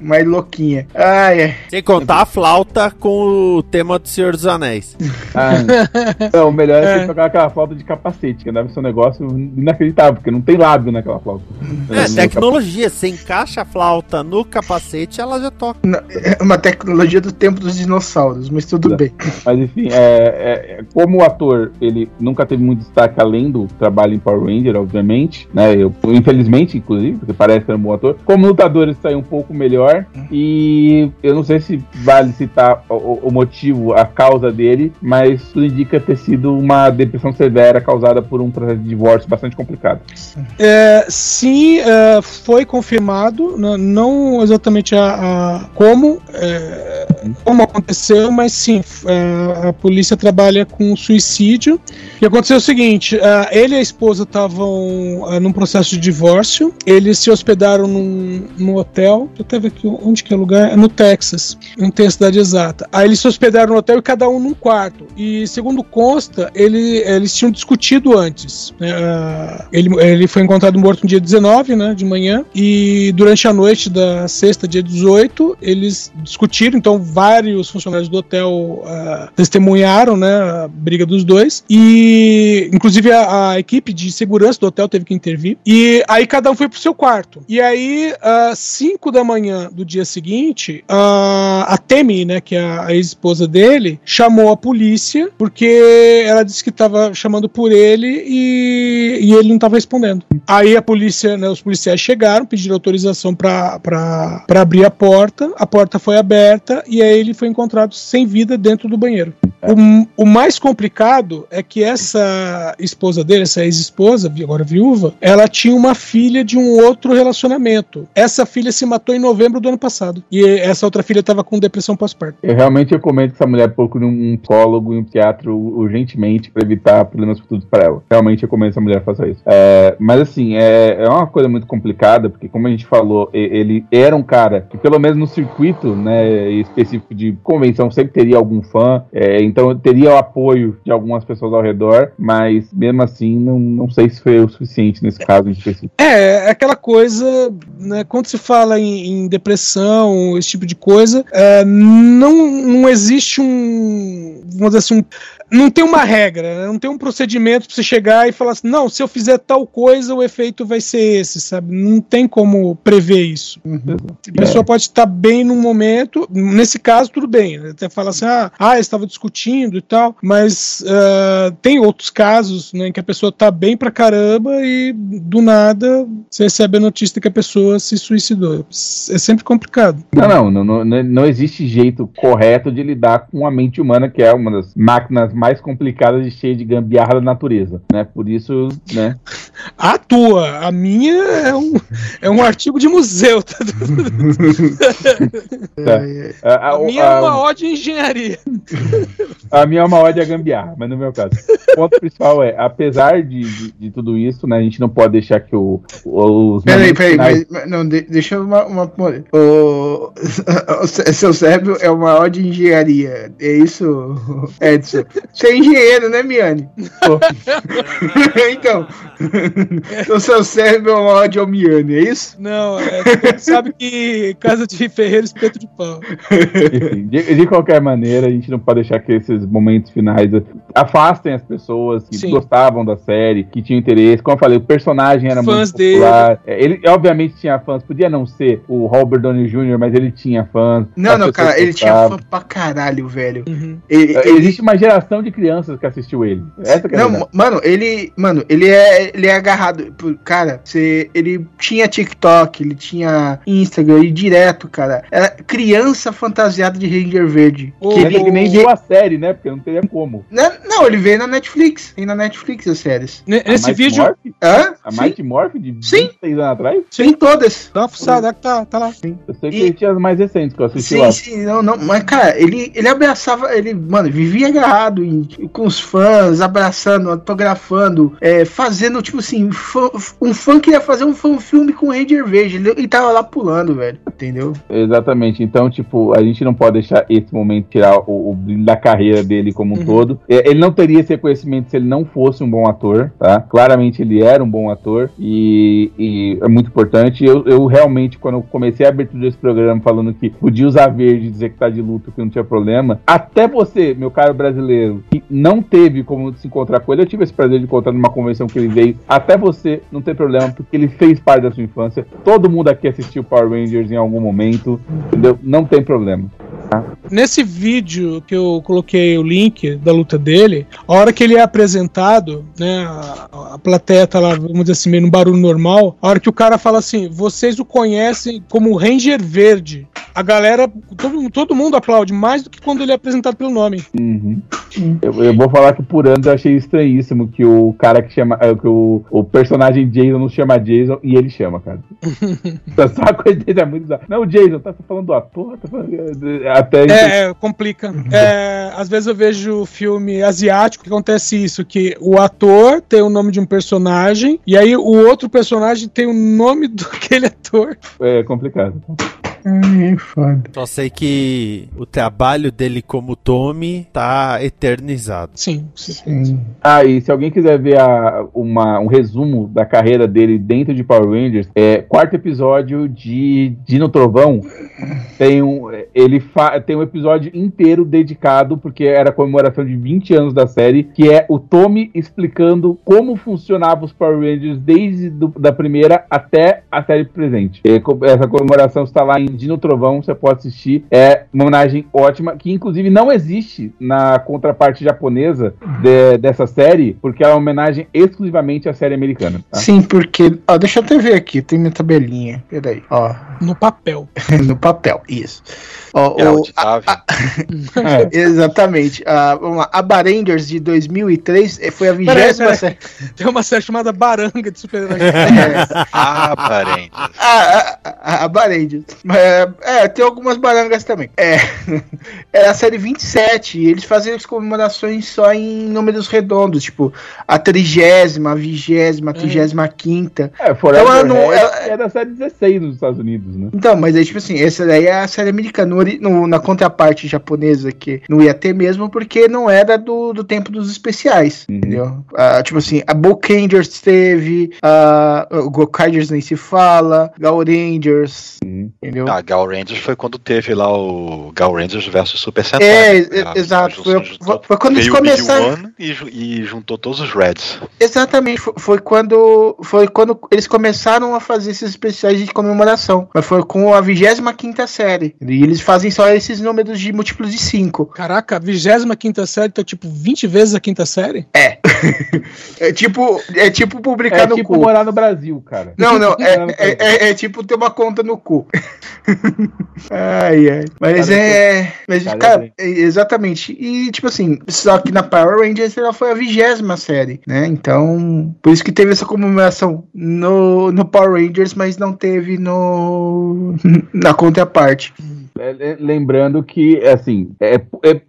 mais louquinha. Ah, é. Sem contar a flauta com o tema do Senhor dos Anéis. Ah, <laughs> não, o melhor é, É. você tocar aquela flauta de capacete, que deve ser um negócio inacreditável, porque não tem lábio naquela flauta. É, No tecnologia. Você encaixa a flauta no capacete, ela já toca. É uma tecnologia do tempo dos dinossauros, mas tudo bem. Mas enfim, é, é- é- como o ator ele nunca teve muito destaque além do trabalho em Power Ranger, obviamente, né? Eu, infelizmente, inclusive, porque parece que era um bom ator. Como lutador, ele saiu um pouco melhor. E eu não sei se vale citar o, o- motivo, a causa dele, mas tudo indica ter sido uma depressão severa causada por um processo de divórcio bastante complicado. É, sim, é, foi confirmado, né, não exatamente a, a- como, é, como aconteceu, mas sim, f- é, a polícia trabalha com suicídio. E aconteceu o seguinte: é, ele e a esposa estavam é, num processo de divórcio, eles se hospedaram num, num hotel. Eu até ver aqui onde que é o lugar, é no Texas, não tem a cidade exata. Aí eles se hospedaram no hotel e cada um num quarto. E segundo consta, ele, eles tinham discutido antes. né, ah, ele, ele foi encontrado morto no dia 19, né, de manhã, e durante a noite da sexta, dia 18, eles discutiram, então vários funcionários do hotel ah, testemunharam, né, a briga dos dois, e inclusive a, a equipe de segurança do hotel teve que intervir, e aí cada um foi pro seu quarto. E aí, às 5 da manhã do dia seguinte, a, a Temi, né, que é a, a ex-esposa dele, chamou a polícia, porque ela disse que estava chamando por ele e, e ele não estava respondendo. Aí a polícia, né, os policiais chegaram, pediram autorização para abrir a porta, a porta foi aberta e aí ele foi encontrado sem vida dentro do banheiro. O, o mais complicado é que essa esposa dele, essa ex-esposa, agora viúva, ela tinha uma filha de um outro relacionamento. Essa filha se matou em novembro do ano passado. E essa outra filha estava com depressão pós-parto. Eu realmente recomendo que essa mulher procure um psicólogo e um psiquiatra urgentemente para evitar problemas futuros para ela. Realmente recomendo que essa mulher faça isso. É, mas assim, é, é uma coisa muito complicada, porque como a gente falou, ele era um cara que pelo menos no circuito né, específico de convenção sempre teria algum fã, é, então teria o apoio de algumas pessoas ao redor, mas mesmo assim não, não sei se foi o suficiente nesse caso em específico. É, é aquela coisa, né, quando se fala em, em depressão, esse tipo de coisa, é, não, não existe um, vamos dizer assim, um- não tem uma regra, né, não tem um procedimento pra você chegar e falar assim, não, se eu fizer tal coisa, o efeito vai ser esse, sabe? Não tem como prever isso. A pessoa pode estar bem num momento, nesse caso, tudo bem. né? Até fala assim, ah, ah estava discutindo e tal, mas ah, tem outros casos né, em que a pessoa tá bem pra caramba e do nada você recebe a notícia que a pessoa se suicidou. É sempre complicado. Não, não, não, não, não- não existe jeito correto de lidar com a mente humana, que é uma das máquinas mais complicadas e cheia de gambiarra da natureza, né? Por isso, né? <laughs> A tua, a minha é um, é um artigo de museu. Tá? tá. A, A <laughs> a- minha é uma ódio em engenharia. a minha é uma ódio a gambiarra, mas no meu caso. O ponto principal é, apesar de, de, de tudo isso, né? A gente não pode deixar que o, os Peraí, peraí, finais- mas, mas não, de- deixa uma. uma o, <laughs> o seu cérebro é uma ódio de engenharia. É isso, <laughs> Edson? Você é engenheiro, né, Miane? <laughs> então, o seu cérebro é uma ódio ao Miane, é isso? Não, é, sabe que casa de ferreiro espeto de pau. Enfim, de, de qualquer maneira, a gente não pode deixar que esses momentos finais afastem as pessoas que Sim. gostavam da série, que tinham interesse. Como eu falei, o personagem era Fãs muito popular. É, Ele, obviamente, tinha fãs. Podia não ser o Robert Downey Jr., mas ele tinha fãs. Não, não, cara, ele tinha fã pra caralho, velho. Uhum. Ele, É, ele- Existe uma geração de crianças que assistiu ele. Essa que é a Não, verdade. mano, ele, mano, ele é, ele é agarrado, por- cara, você, ele tinha TikTok, ele tinha Instagram, e direto, cara, era criança fantasiada de Ranger Verde. Que Ele ele, nem viu a série, né? Porque não teria como. Não, não, ele veio na Netflix, tem na Netflix as séries. Ne- A Nesse Mighty vídeo, Morph? Hã? A Sim, Mighty Morph de Sim. 26 anos atrás? tem todas. dá uma fuçada, que tá, tá lá. Eu sei que E- ele tinha as mais recentes que eu assisti Sim, lá. sim, não, não, mas cara, ele, ele abraçava, ele, mano, vivia agarrado em- com os fãs, abraçando, autografando, é, fazendo, tipo assim, fã- um fã queria fazer um fã filme com o Ranger Verde, ele, ele tava lá pulando, velho, entendeu? Exatamente. Então, tipo, a gente não pode deixar esse momento tirar o, o brilho da carreira dele como um Uhum. todo. É, Ele não teria esse reconhecimento se ele não fosse um bom ator, tá? Claramente ele era um bom ator e, e é muito importante. Eu, eu realmente, quando eu comecei a abertura desse programa falando que podia usar verde e dizer que tá de luto, que não tinha problema, até você, meu caro brasileiro, que não teve como se encontrar com ele, eu tive esse prazer de encontrar numa convenção que ele veio, até você não tem problema, porque ele fez parte da sua infância. Todo mundo aqui assistiu Power Rangers em algum momento, entendeu? Não tem problema. Nesse vídeo que eu coloquei o link da luta dele, a hora que ele é apresentado, né, a, a plateia tá lá, vamos dizer assim, meio no barulho normal, a hora que o cara fala assim, vocês o conhecem como Ranger Verde, a galera, todo, todo mundo aplaude, mais do que quando ele é apresentado pelo nome. Uhum. Eu, eu vou falar que por anos eu achei estranhíssimo que o cara que chama. eh, que o, o personagem Jason não chama Jason e ele chama, cara. <laughs> Tá só a coisa dele é muito bizarra. Não, o Jason, tá falando do ator? Tá falando, eh, até É, é, complica. É, às vezes eu vejo filme asiático que acontece isso, que o ator tem o nome de um personagem, e aí o outro personagem tem o nome <laughs> daquele ator. é complicado. Ai, foda. Só sei que o trabalho dele como Tommy tá eternizado. Sim, sim. Sim. Ah, e se alguém quiser ver a- uma- um resumo da carreira dele dentro de Power Rangers, é quarto episódio de Dino Trovão. Tem um, ele fa- tem um episódio inteiro dedicado, porque era a comemoração de 20 anos da série, que é o Tommy explicando como funcionava os Power Rangers desde do- da primeira até a série presente. E essa comemoração está lá em Dino Trovão, você pode assistir. É uma homenagem ótima, que inclusive não existe na contraparte japonesa de- dessa série, porque ela é uma homenagem exclusivamente à série americana. tá? Sim, porque. Ó, deixa eu até ver aqui, tem minha tabelinha. Peraí, ó. <laughs> No papel. <laughs> no papel, isso. Ó, É o- auditável. É. <laughs> exatamente. A, vamos lá. A Barangers de 2003 eh, foi a vigésima série. Tem uma série chamada Baranga de super-herói. É, Ah, parentes. a, a, a Barangers. É, é, tem algumas barangas também. É, <laughs> é a série 27. E eles fazem as comemorações só em números redondos. Tipo, a trigésima, a vigésima, a trigésima quinta. É, Forever Ela não- ela- é da série 16 nos Estados Unidos, né? Então, mas aí, tipo assim, essa daí é a série americana. No na contraparte japonesa, que não ia ter mesmo, porque não era do, do tempo dos especiais. Uhum. Entendeu? Ah, tipo assim, a Bokangers teve, a o Gokaigers nem se fala, Gal Rangers, Uhum. entendeu? Ah, Gal Rangers foi quando teve lá o Gal Rangers versus Super Sentai. É, Foi e- a- exato, a foi- foi- quando eles começaram- e, e juntou todos os Reds. Exatamente, foi, foi quando foi quando eles começaram a fazer esses especiais de comemoração. Mas foi com a 25 série. E eles fazem só esses números de múltiplos de 5. Caraca, a 25 série tá tipo 20 vezes a quinta série? <laughs> É tipo, é tipo publicar É no tipo cu. morar no Brasil, cara. Não, <laughs> não, é, é, é- é tipo ter uma conta no cu. <laughs> ai, ai. Mas é. Mas, cara, cara, é, exatamente. E, tipo assim, só que na Power Rangers ela foi a vigésima série, né? Então, por isso que teve essa comemoração no, no Power Rangers, mas não teve no <laughs> na contraparte. É, é, lembrando que, assim, é, é,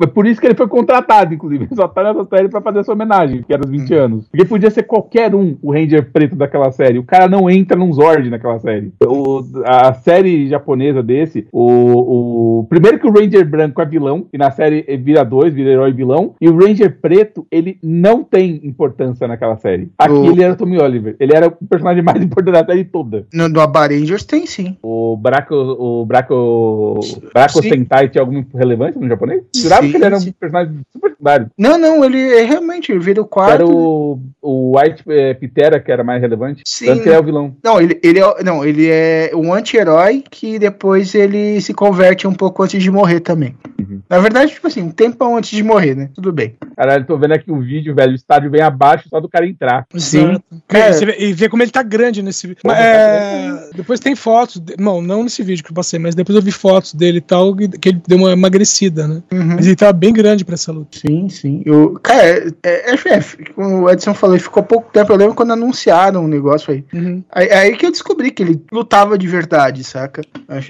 é por isso que ele foi contratado, inclusive. <laughs> Ele só tá nessa série pra fazer essa homenagem, que era os 20 anos. Porque podia ser qualquer um o Ranger preto daquela série. O cara não entra num Zord naquela série. O- a série japonesa desse, o, o. Primeiro que o Ranger branco é vilão, e na série vira dois, vira herói vilão. E o Ranger preto, ele não tem importância naquela série. Aqui O- ele era o Tommy Oliver. Ele era o personagem mais <laughs> importante da série toda. No, no Aba Rangers tem sim. O Braco, o Braco, Braco Sim. Sentai tinha alguma relevância no japonês? Jurava Sim, que ele era um personagem super secundário. Não, não, ele é realmente ele vira o quarto. Era o, o White eh, Pitera que era mais relevante. Sim. Tanto que ele é o vilão. Não, ele, ele é, não, ele é um anti-herói que depois ele se converte um pouco antes de morrer também. Uhum. Na verdade, tipo assim, um tempão antes de morrer, né? Tudo bem. Caralho, tô vendo aqui o vídeo, velho. O estádio bem abaixo só do cara entrar. Sim. E, você vê, e vê como ele tá grande nesse vídeo. Mas, é, depois tem fotos, de- não, não nesse vídeo que eu passei, mas depois eu vi fotos dele e tal, que ele deu uma emagrecida, né? Uhum. Mas ele tava bem grande pra essa luta. Sim, sim. Eu, cara, é, é, é, como o Edson falou, ele ficou pouco tempo. Eu lembro quando anunciaram o negócio aí. Uhum. aí. Aí que eu descobri que ele lutava de verdade, saca?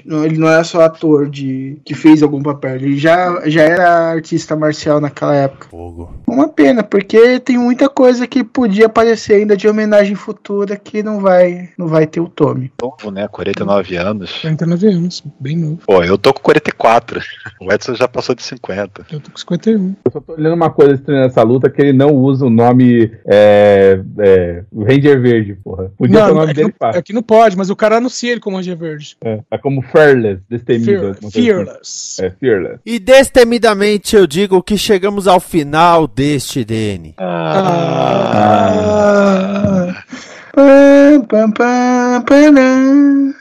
Ele não era só ator de que fez algum papel, ele já, já era artista marcial naquela época. Fogo. Uma pena, porque tem muita coisa que podia aparecer ainda de homenagem futura que não vai, não vai ter o Tommy. Novo, né? 49 anos. 49 anos, bem novo. Pô, eu tô com 44. O Edson já passou de 50. Eu tô com 51. Eu só tô olhando uma coisa estranha nessa luta, que ele não usa o nome é, é, Ranger Verde, porra. Podia ser o nome é, dele não, é que não pode, mas o cara anuncia ele como Ranger Verde. É, é como Fearless, destemido. Fear- assim. fearless. É, Fearless. E destemidamente eu digo que chegamos ao final deste DN. Ah. Param.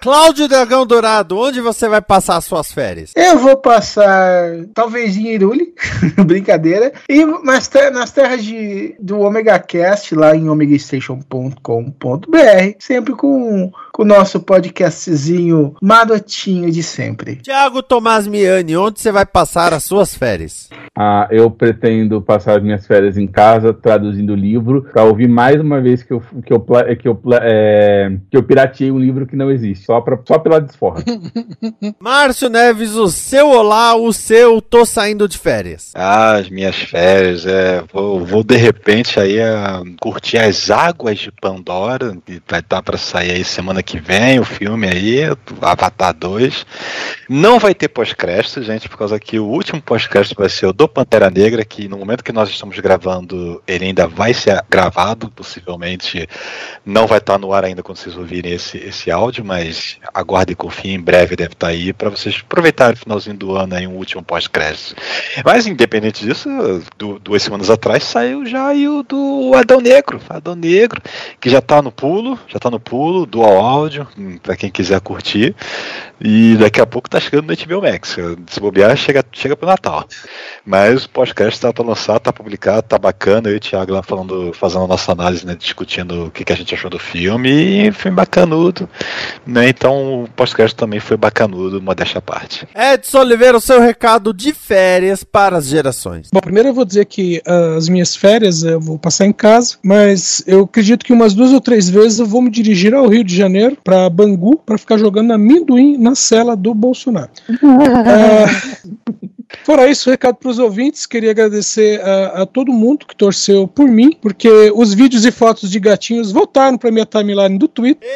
Cláudio Dragão Dourado, onde você vai passar as suas férias? Eu vou passar, talvez em Irule, <laughs> brincadeira, e nas, te- nas terras de, do Omega Cast, lá em omegastation.com.br, sempre com com o nosso podcastzinho marotinho de sempre. Tiago Tomás Miani, onde você vai passar as suas férias? Ah, eu pretendo passar as minhas férias em casa, traduzindo o livro, pra ouvir mais uma vez que eu, que eu, que eu, é, que eu pirateei um livro que não existe, só, pra, só pela desforra. <laughs> Márcio Neves, o seu olá, o seu tô saindo de férias. Ah, as minhas férias, é. Vou, vou de repente aí ah, curtir as águas de Pandora, que vai estar pra sair aí semana que vem, o filme aí, Avatar 2. Não vai ter pós-crédito, gente, por causa que o último pós-crédito vai ser o do Pantera Negra, que no momento que nós estamos gravando, ele ainda vai ser gravado, possivelmente não vai estar no ar ainda quando vocês ouvirem esse, esse áudio, mas aguarde e confie, em breve deve estar aí para vocês aproveitarem o finalzinho do ano aí, um último pós-crédito. Mas independente disso, do, duas semanas atrás saiu já aí o do Adão Negro, Adão Negro, que já tá no pulo, já tá no pulo, dual áudio, para quem quiser curtir. E daqui a pouco tá chegando no HBO Max. Se bobear, chega, chega pro Natal. Mas o podcast tá pra lançar, tá publicado, tá bacana. Eu e o Thiago lá falando, fazendo a nossa análise, né, discutindo o que, que a gente achou do filme. E foi bacanudo. Né? Então o podcast também foi bacanudo, modéstia à parte. Edson Oliveira, o seu recado de férias para as gerações. Bom, primeiro eu vou dizer que uh, as minhas férias eu vou passar em casa, mas eu acredito que umas duas ou três vezes eu vou me dirigir ao Rio de Janeiro, para Bangu, para ficar jogando amendoim na cela do Bolsonaro. uh, <laughs> Fora isso, recado para os ouvintes, queria agradecer a, a, todo mundo que torceu por mim, porque os vídeos e fotos de gatinhos voltaram para minha timeline do Twitter.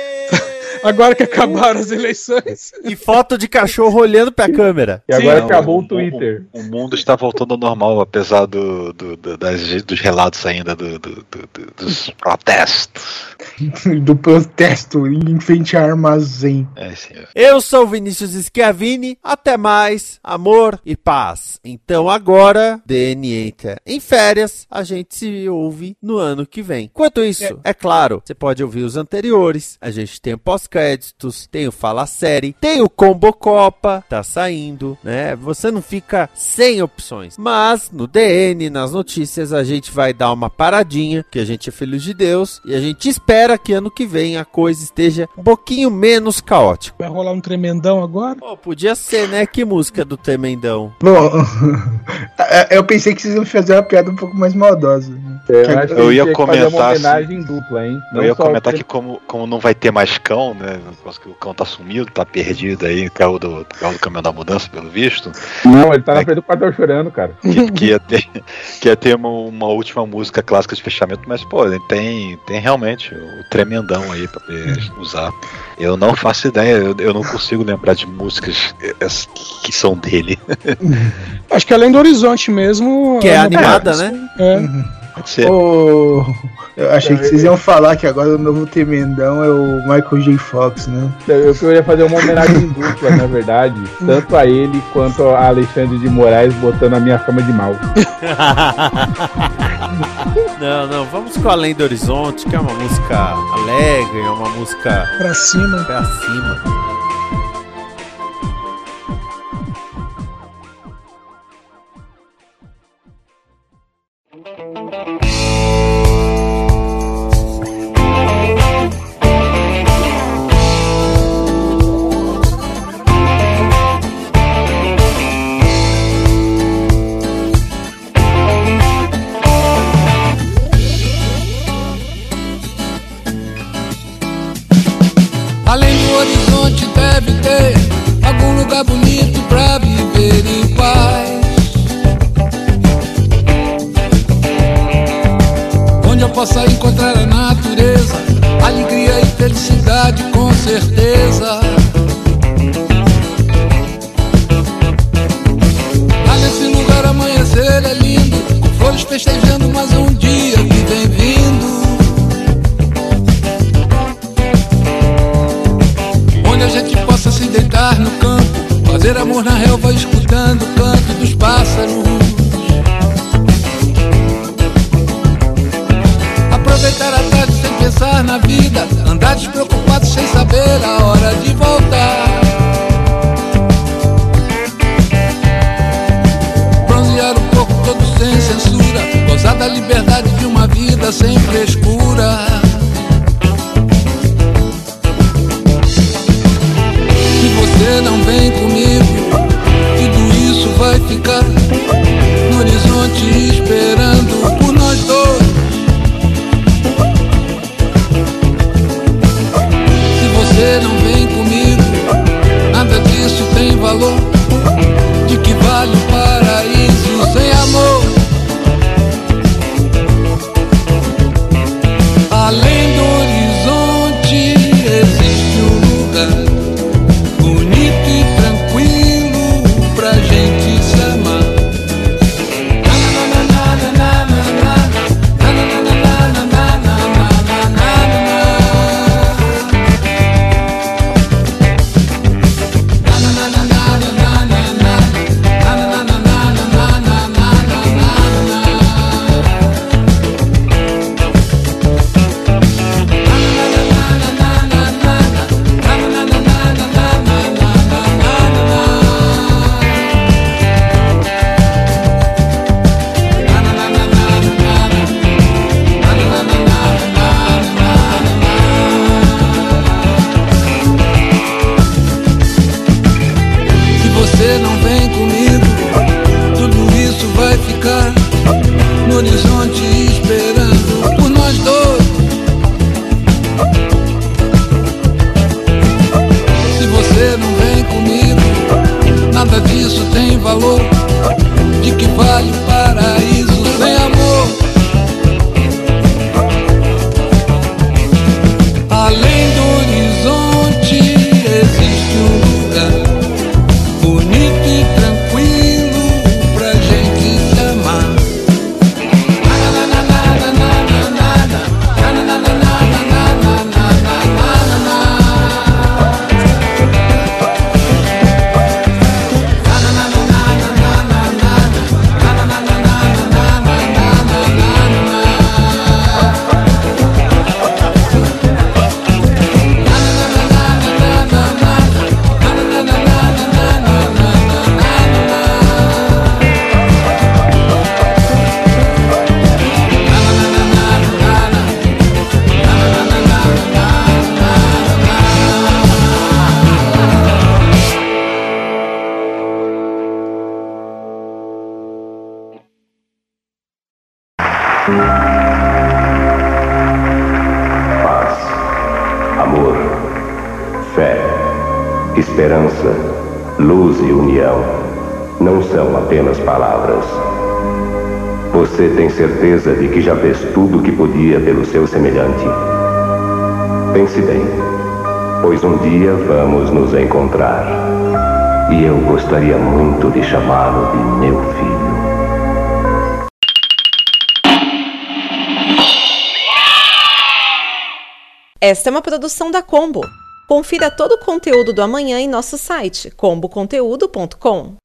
Agora que acabaram as eleições. E foto de cachorro olhando pra câmera. E agora Sim, acabou o Twitter. O, o, mundo está voltando ao normal, apesar do, do, do das, dos relatos ainda do, dos protestos. <laughs> do protesto em frente a armazém. É, Eu sou Vinícius Schiavini. Até mais, amor e paz. Então agora, DN entra em férias. A gente se ouve no ano que vem. Enquanto isso, é, é claro, você pode ouvir os anteriores. A gente tem o pós-créditos, tem o Fala Série, tem o Combo Copa, tá saindo, né? Você não fica sem opções. Mas no DN, nas notícias, a gente vai dar uma paradinha, que a gente é filho de Deus, e a gente espera que ano que vem a coisa esteja um pouquinho menos caótica. Vai rolar um tremendão agora? Pô, podia ser, né? Que música do tremendão? Bom, <laughs> eu pensei que vocês iam fazer uma piada um pouco mais maldosa. É, eu, eu ia comentar. Uma homenagem assim, dupla, hein? Eu ia comentar que, como, como não vai ter mais cão, né? que o cão tá sumido, tá perdido aí, caiu do, caiu do caminhão da mudança, pelo visto. Não, ele tá na é, frente do quartel chorando, cara. <laughs> Que, que, ia ter, que ia ter uma, uma, última música clássica de fechamento, mas, pô, ele tem, tem realmente o tremendão aí pra poder usar. Eu não faço ideia, eu, eu não consigo lembrar de músicas que são dele. Acho que além do Horizonte mesmo. Que é, é animada, né? É. Uhum. Oh, eu achei que vocês iam falar que agora o novo Temendão é o Michael J. Fox, né? Eu queria fazer uma homenagem dupla, na verdade, tanto a ele quanto a Alexandre de Moraes botando a minha fama de mal. <laughs> não, não, vamos com Além do Horizonte, que é uma música alegre, é uma música pra cima. Pra cima. possa encontrar a natureza, alegria e felicidade com certeza. Chamá-lo de meu filho. Esta é uma produção da Combo. Confira todo o conteúdo do amanhã em nosso site comboconteúdo.com.